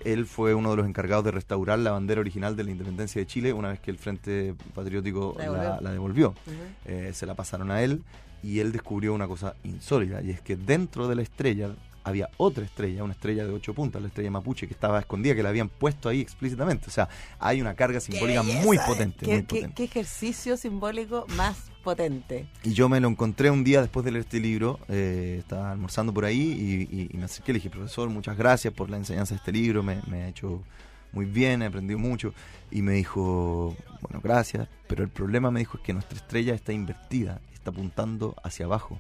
[SPEAKER 5] él fue uno de los encargados de restaurar la bandera original de la independencia de Chile una vez que el Frente Patriótico
[SPEAKER 2] La
[SPEAKER 5] la,
[SPEAKER 2] devolvió.
[SPEAKER 5] devolvió.
[SPEAKER 2] Ujú.
[SPEAKER 5] Eh, se la pasaron a él y él descubrió una cosa insólita y es que dentro de la estrella había otra estrella, una estrella de ocho puntas, la estrella mapuche que estaba escondida, que la habían puesto ahí explícitamente. O sea, hay una carga simbólica
[SPEAKER 2] ¡Qué
[SPEAKER 5] muy
[SPEAKER 2] belleza!
[SPEAKER 5] potente,
[SPEAKER 2] ¿Qué,
[SPEAKER 5] muy
[SPEAKER 2] qué-
[SPEAKER 5] potente.
[SPEAKER 2] qué ejercicio simbólico más potente.
[SPEAKER 5] Y yo me lo encontré un día después de leer este libro, eh, estaba almorzando por ahí y, y- y me acerqué y le dije, profesor, muchas gracias por la enseñanza de este libro, me, me ha hecho muy bien, he aprendido mucho. Y me dijo, bueno, gracias, pero el problema me dijo es que nuestra estrella está invertida, está apuntando hacia abajo,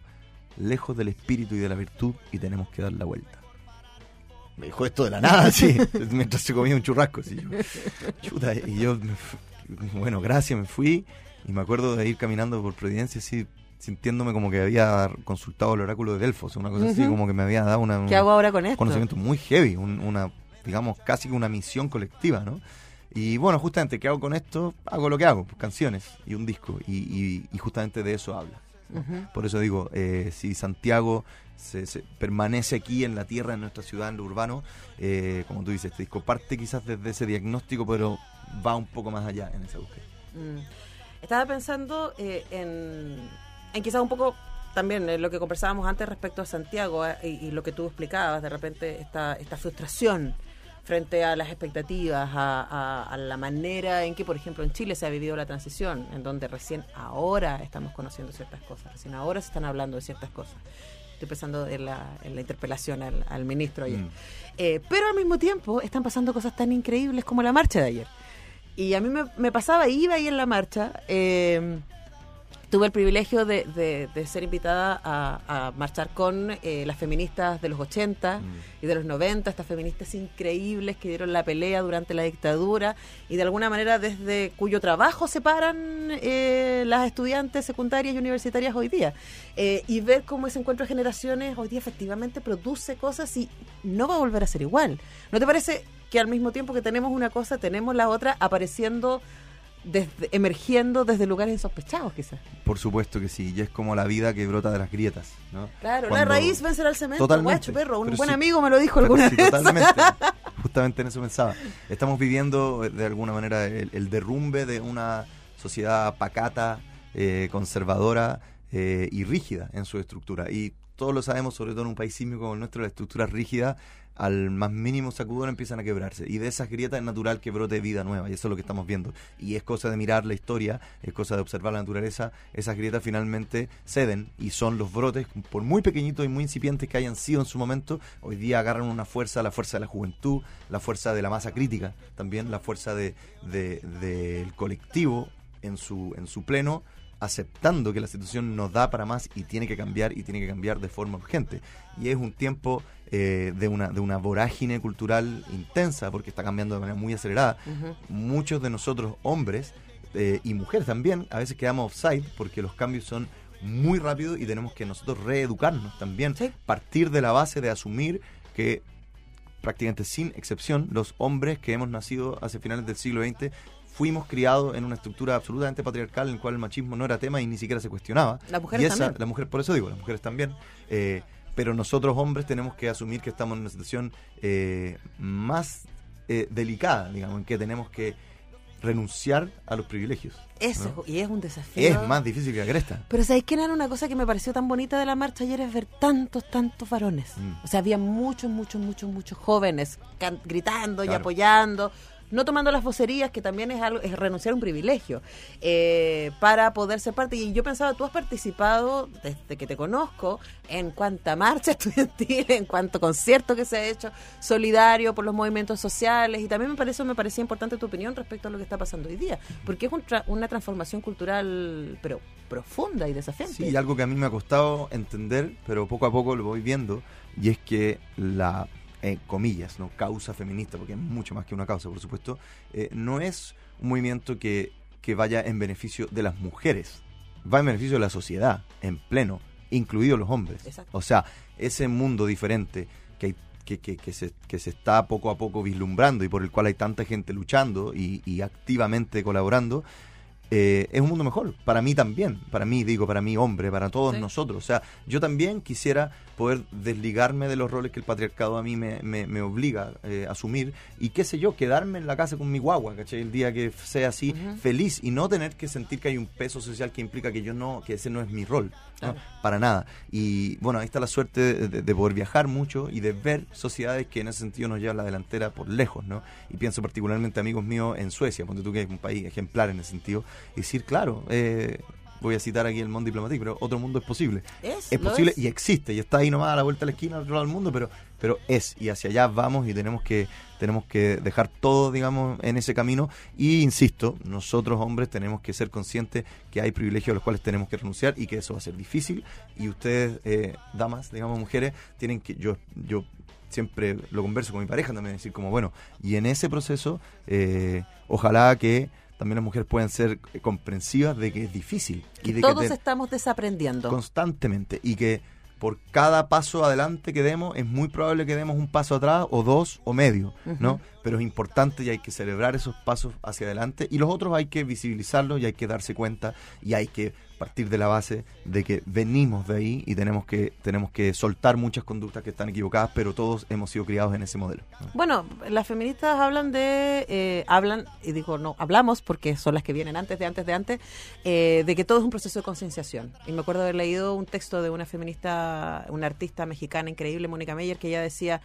[SPEAKER 5] lejos del espíritu y de la virtud y tenemos que dar la vuelta. Me dijo esto de la nada, sí, mientras se comía un churrasco. así, yo, chuta, y yo, bueno, gracias, me fui y me acuerdo de ir caminando por Providencia así, sintiéndome como que había consultado el oráculo de Delfos, una cosa así, como que me había dado una,
[SPEAKER 2] ¿Qué hago ahora con
[SPEAKER 5] un
[SPEAKER 2] esto?
[SPEAKER 5] conocimiento muy heavy, un- una, digamos, casi que una misión colectiva, ¿no? Y bueno, justamente, ¿qué hago con esto? Hago lo que hago, pues, canciones y un disco, y, y- y justamente de eso habla. Por eso digo, eh, si Santiago se, se permanece aquí en la tierra, en nuestra ciudad, en lo urbano, eh, como tú dices, este disco parte quizás desde ese diagnóstico, pero va un poco más allá en esa búsqueda.
[SPEAKER 2] Mm. Estaba pensando eh, en, en quizás un poco también en lo que conversábamos antes respecto a Santiago eh, y, y lo que tú explicabas, de repente esta, esta frustración frente a las expectativas, a, a- a la manera en que, por ejemplo, en Chile se ha vivido la transición, en donde recién ahora estamos conociendo ciertas cosas, recién ahora se están hablando de ciertas cosas. Estoy pensando en la, en la interpelación al, al ministro ayer.
[SPEAKER 5] Mm.
[SPEAKER 2] Eh, pero al mismo tiempo están pasando cosas tan increíbles como la marcha de ayer. Y a mí me, me pasaba, iba ahí en la marcha. eh, tuve el privilegio de, de- de ser invitada a, a marchar con eh, las feministas de los 80 y de los 90, estas feministas increíbles que dieron la pelea durante la dictadura y de alguna manera desde cuyo trabajo se paran eh, las estudiantes secundarias y universitarias hoy día. Eh, y ver cómo ese encuentro de generaciones hoy día efectivamente produce cosas y no va a volver a ser igual. ¿No te parece que al mismo tiempo que tenemos una cosa, tenemos la otra apareciendo desde, emergiendo desde lugares insospechados, quizás.
[SPEAKER 5] Por supuesto que sí, y es como la vida que brota de las grietas, ¿no?
[SPEAKER 2] Claro,
[SPEAKER 5] Cuando-
[SPEAKER 2] la raíz vencerá al cemento,
[SPEAKER 5] Totalmente.
[SPEAKER 2] guacho, perro. Un buen
[SPEAKER 5] sí.
[SPEAKER 2] amigo me lo dijo alguna
[SPEAKER 5] sí,
[SPEAKER 2] vez.
[SPEAKER 5] totalmente. Justamente en eso pensaba. Estamos viviendo eh, de alguna manera el, el derrumbe de una sociedad pacata, eh, conservadora eh, y rígida en su estructura. Y todos lo sabemos, sobre todo en un país sísmico como el nuestro, la estructura rígida, al más mínimo sacudón empiezan a quebrarse. Y de esas grietas es natural que brote vida nueva. Y eso es lo que estamos viendo. Y es cosa de mirar la historia, es cosa de observar la naturaleza. Esas grietas finalmente ceden y son los brotes, por muy pequeñitos y muy incipientes que hayan sido en su momento, hoy día agarran una fuerza, la fuerza de la juventud, la fuerza de la masa crítica, también la fuerza de, de- del colectivo en su, en su pleno aceptando que la situación no da para más y tiene que cambiar y tiene que cambiar de forma urgente. Y es un tiempo eh, de, una, de una vorágine cultural intensa porque está cambiando de manera muy acelerada. Muchos de nosotros, hombres eh, y mujeres también, a veces quedamos offside porque los cambios son muy rápidos y tenemos que nosotros reeducarnos también.
[SPEAKER 2] Sí.
[SPEAKER 5] Partir de la base de asumir que prácticamente sin excepción, los hombres que hemos nacido hace finales del siglo XX fuimos criados en una estructura absolutamente patriarcal en la cual el machismo no era tema y ni siquiera se cuestionaba.
[SPEAKER 2] Las mujeres
[SPEAKER 5] y esa,
[SPEAKER 2] también.
[SPEAKER 5] La mujer, por eso digo, las mujeres también. eh, pero nosotros hombres tenemos que asumir que estamos en una situación eh, más eh, delicada, digamos, en que tenemos que renunciar a los privilegios.
[SPEAKER 2] Eso,
[SPEAKER 5] ¿no?
[SPEAKER 2] y es un desafío.
[SPEAKER 5] Es más difícil que la cresta.
[SPEAKER 2] Pero ¿sabéis qué era una cosa que me pareció tan bonita de la marcha ayer? Es ver tantos, tantos varones.
[SPEAKER 5] Mm.
[SPEAKER 2] O sea, había muchos, muchos, muchos, muchos jóvenes gritando y apoyando, no tomando las vocerías, que también es algo es renunciar a un privilegio, eh, para poder ser parte. Y yo pensaba, tú has participado desde que te conozco en cuanta marcha estudiantil, en cuanto concierto que se ha hecho, solidario por los movimientos sociales. Y también me parece, me parecía importante tu opinión respecto a lo que está pasando hoy día, porque es una transformación cultural, pero profunda y desafiante.
[SPEAKER 5] Sí, y algo que a mí me ha costado entender, pero poco a poco lo voy viendo, y es que la, eh, comillas, ¿no? causa feminista, porque es mucho más que una causa, por supuesto, eh, no es un movimiento que, que vaya en beneficio de las mujeres, va en beneficio de la sociedad, en pleno, incluidos los hombres.
[SPEAKER 2] Exacto.
[SPEAKER 5] O sea, ese mundo diferente que, hay- que, que- que se, que se está poco a poco vislumbrando y por el cual hay tanta gente luchando y, y activamente colaborando, eh, es un mundo mejor. Para mí también. Para mí, digo, para mí hombre, para todos
[SPEAKER 2] Sí.
[SPEAKER 5] nosotros. O sea, yo también quisiera poder desligarme de los roles que el patriarcado a mí me, me- me obliga eh, a asumir y qué sé yo, quedarme en la casa con mi guagua, ¿cachai? El día que sea así, feliz y no tener que sentir que hay un peso social que implica que yo no, que ese no es mi rol. ¿no? Para nada. Y bueno, ahí está la suerte de, de- de poder viajar mucho y de ver sociedades que en ese sentido nos llevan la delantera por lejos, ¿no? Y pienso particularmente amigos míos en Suecia, ponte tú que es un país ejemplar en ese sentido, y decir, claro, eh, voy a citar aquí el mundo diplomático, pero otro mundo es posible.
[SPEAKER 2] Es,
[SPEAKER 5] posible
[SPEAKER 2] es.
[SPEAKER 5] y existe, y está ahí nomás a la vuelta de la esquina, al otro lado del mundo, pero, pero es, y hacia allá vamos y tenemos que, tenemos que dejar todo, digamos, en ese camino. Y insisto, nosotros hombres tenemos que ser conscientes que hay privilegios a los cuales tenemos que renunciar y que eso va a ser difícil. Y ustedes, eh, damas, digamos, mujeres, tienen que, yo, yo siempre lo converso con mi pareja también, decir como, bueno, y en ese proceso, eh, ojalá que también las mujeres puedan ser eh, comprensivas de que es difícil. y de
[SPEAKER 2] Todos
[SPEAKER 5] que te-
[SPEAKER 2] estamos desaprendiendo.
[SPEAKER 5] constantemente y que por cada paso adelante que demos es muy probable que demos un paso atrás o dos o medio, ¿no? Pero es importante y hay que celebrar esos pasos hacia adelante y los otros hay que visibilizarlos y hay que darse cuenta y hay que partir de la base de que venimos de ahí y tenemos que tenemos que soltar muchas conductas que están equivocadas, pero todos hemos sido criados en ese modelo. ¿no?
[SPEAKER 2] Bueno, las feministas hablan de, eh, hablan, y digo, no, hablamos porque son las que vienen antes de antes de antes, eh, de que todo es un proceso de concienciación. Y me acuerdo haber leído un texto de una feminista, una artista mexicana increíble, Mónica Meyer, que ella decía,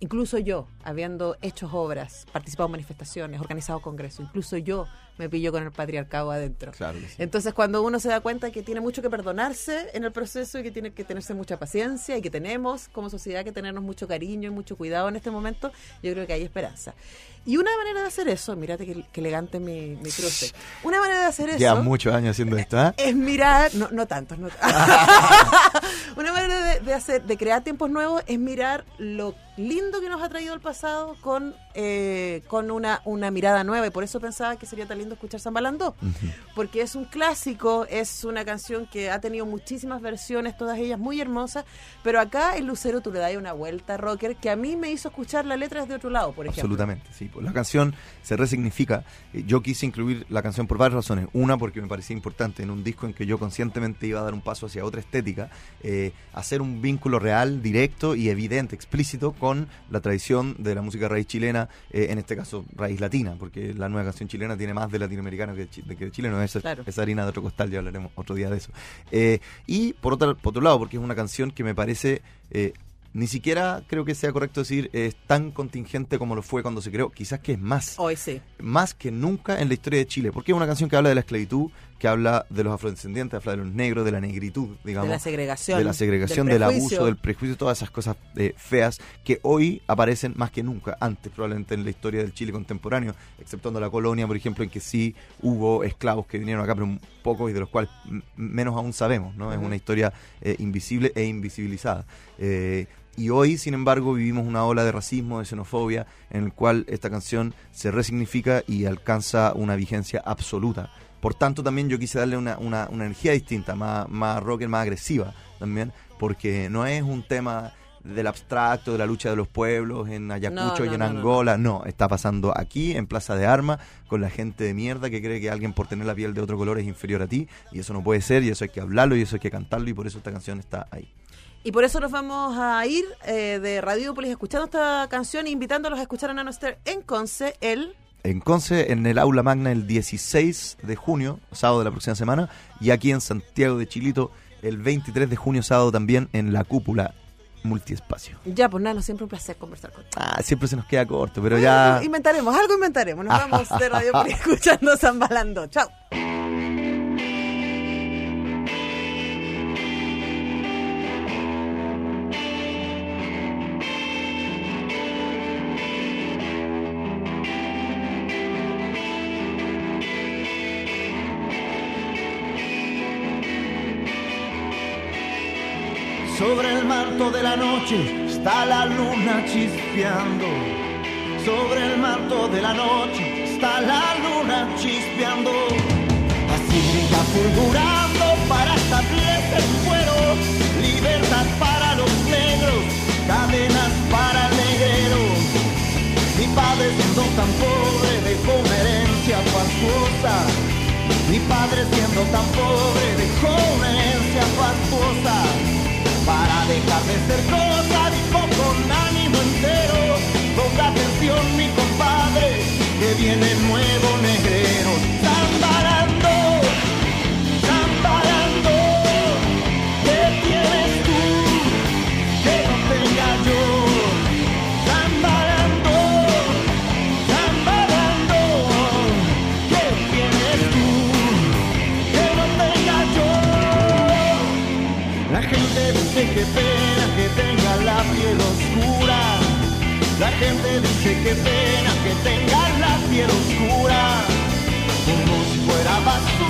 [SPEAKER 2] incluso yo, habiendo hecho obras, participado en manifestaciones, organizado congresos, incluso yo me pillo con el patriarcado adentro.
[SPEAKER 5] Claro que sí.
[SPEAKER 2] Entonces, cuando uno se da cuenta que tiene mucho que perdonarse en el proceso y que tiene que tenerse mucha paciencia y que tenemos como sociedad que tenernos mucho cariño y mucho cuidado en este momento, yo creo que hay esperanza. Y una manera de hacer eso, mírate que, que elegante mi, mi cruce. Una manera de hacer eso
[SPEAKER 5] Lleva muchos años haciendo esto, ¿ah?
[SPEAKER 2] es mirar, no, no tantos, no Una manera de, de hacer, de crear tiempos nuevos es mirar lo lindo que nos ha traído el pasado con, eh, con una, una mirada nueva. Y por eso pensaba que sería tan lindo escuchar Zambalando. Porque es un clásico, es una canción que ha tenido muchísimas versiones, todas ellas muy hermosas. Pero acá en Lucero tú le das una vuelta rocker que a mí me hizo escuchar la letra desde otro lado, por ejemplo.
[SPEAKER 5] Absolutamente, sí. Pues la canción se resignifica. Eh, Yo quise incluir la canción por varias razones. Una, porque me parecía importante en un disco en que yo conscientemente iba a dar un paso hacia otra estética, eh, hacer un vínculo real, directo y evidente, explícito con la tradición de la música raíz chilena, eh, en este caso raíz latina, porque la nueva canción chilena tiene más de latinoamericano que de, chi- de que de chileno. Esa,
[SPEAKER 2] Claro.
[SPEAKER 5] esa harina de otro costal, ya hablaremos otro día de eso. Eh, y por otro, por otro lado, porque es una canción que me parece... eh, ni siquiera creo que sea correcto decir es tan contingente como lo fue cuando se creó. Quizás que es más
[SPEAKER 2] Hoy sí.
[SPEAKER 5] más que nunca en la historia de Chile, porque es una canción que habla de la esclavitud, que habla de los afrodescendientes, habla de los negros, de la negritud, digamos.
[SPEAKER 2] de la segregación.
[SPEAKER 5] de la segregación,
[SPEAKER 2] del
[SPEAKER 5] abuso, del prejuicio, todas esas cosas eh, feas que hoy aparecen más que nunca, antes probablemente en la historia del Chile contemporáneo, exceptuando la colonia, por ejemplo, en que sí hubo esclavos que vinieron acá, pero un poco y de los cuales menos aún sabemos, ¿no? Es una historia eh, invisible e invisibilizada. Eh, y hoy, sin embargo, vivimos una ola de racismo, de xenofobia, en el cual esta canción se resignifica y alcanza una vigencia absoluta. Por tanto, también yo quise darle una, una- una energía distinta, más, más rocker, más agresiva también, porque no es un tema del abstracto, de la lucha de los pueblos en Ayacucho
[SPEAKER 2] No,
[SPEAKER 5] y en
[SPEAKER 2] no, no, no.
[SPEAKER 5] Angola. No, está pasando aquí, en Plaza de Armas, con la gente de mierda que cree que alguien por tener la piel de otro color es inferior a ti, y eso no puede ser, y eso hay que hablarlo, y eso hay que cantarlo, y por eso esta canción está ahí.
[SPEAKER 2] Y por eso nos vamos a ir eh, de Radiópolis escuchando esta canción e invitándolos a escuchar a Nano Esther en Conce el
[SPEAKER 5] en Conce, en el Aula Magna el 16 de junio, sábado de la próxima semana, y aquí en Santiago de Chilito el 23 de junio, sábado también, en la cúpula multiespacio.
[SPEAKER 2] Ya, pues nada, siempre un placer conversar contigo.
[SPEAKER 5] Ah, siempre se nos queda corto, pero ya...
[SPEAKER 2] Inventaremos, algo inventaremos. Nos vamos de Radiopolis escuchando Zambalando. Chao.
[SPEAKER 6] Manto de la noche está la luna chispeando. Sobre el manto de la noche está la luna chispeando. Así brilla fulgurando para esta pieza en cuero. Libertad para los negros, cadenas para el negrero. Mi padre siendo tan pobre dejó una herencia fastuosa. Mi padre siendo tan pobre dejó una herencia fastuosa. Para dejar de ser cosa dijo con ánimo entero. Ponga atención mi compadre, que viene nuevo negrero. La gente dice que pena que tenga la piel oscura. Como si fuera basura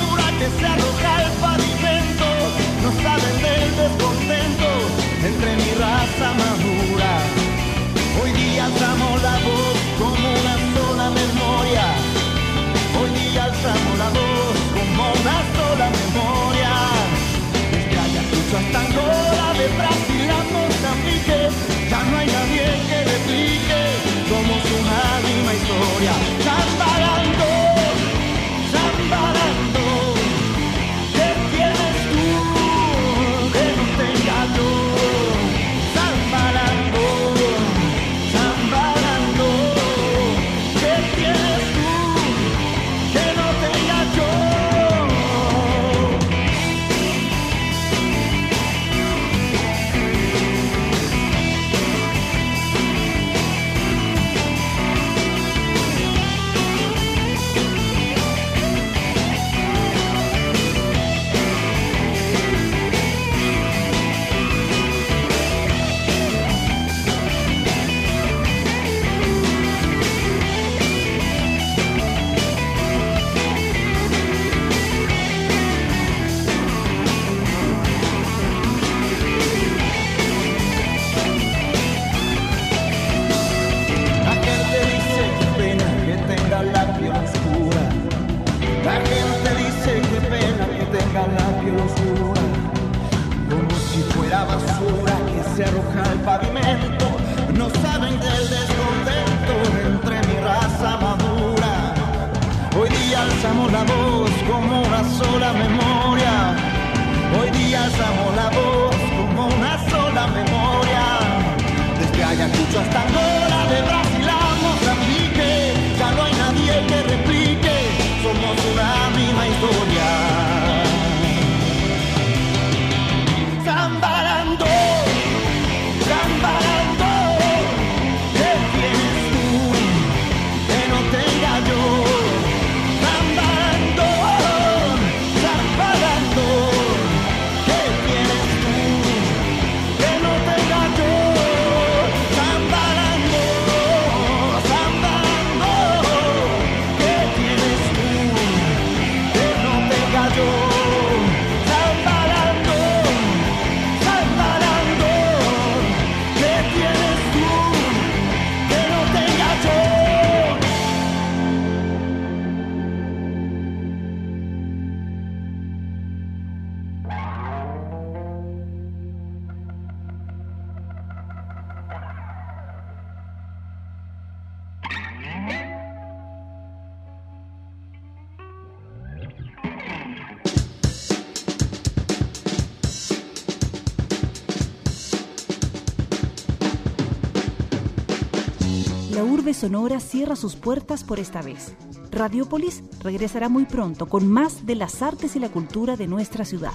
[SPEAKER 1] Sonora cierra sus puertas por esta vez. Radiópolis regresará muy pronto con más de las artes y la cultura de nuestra ciudad.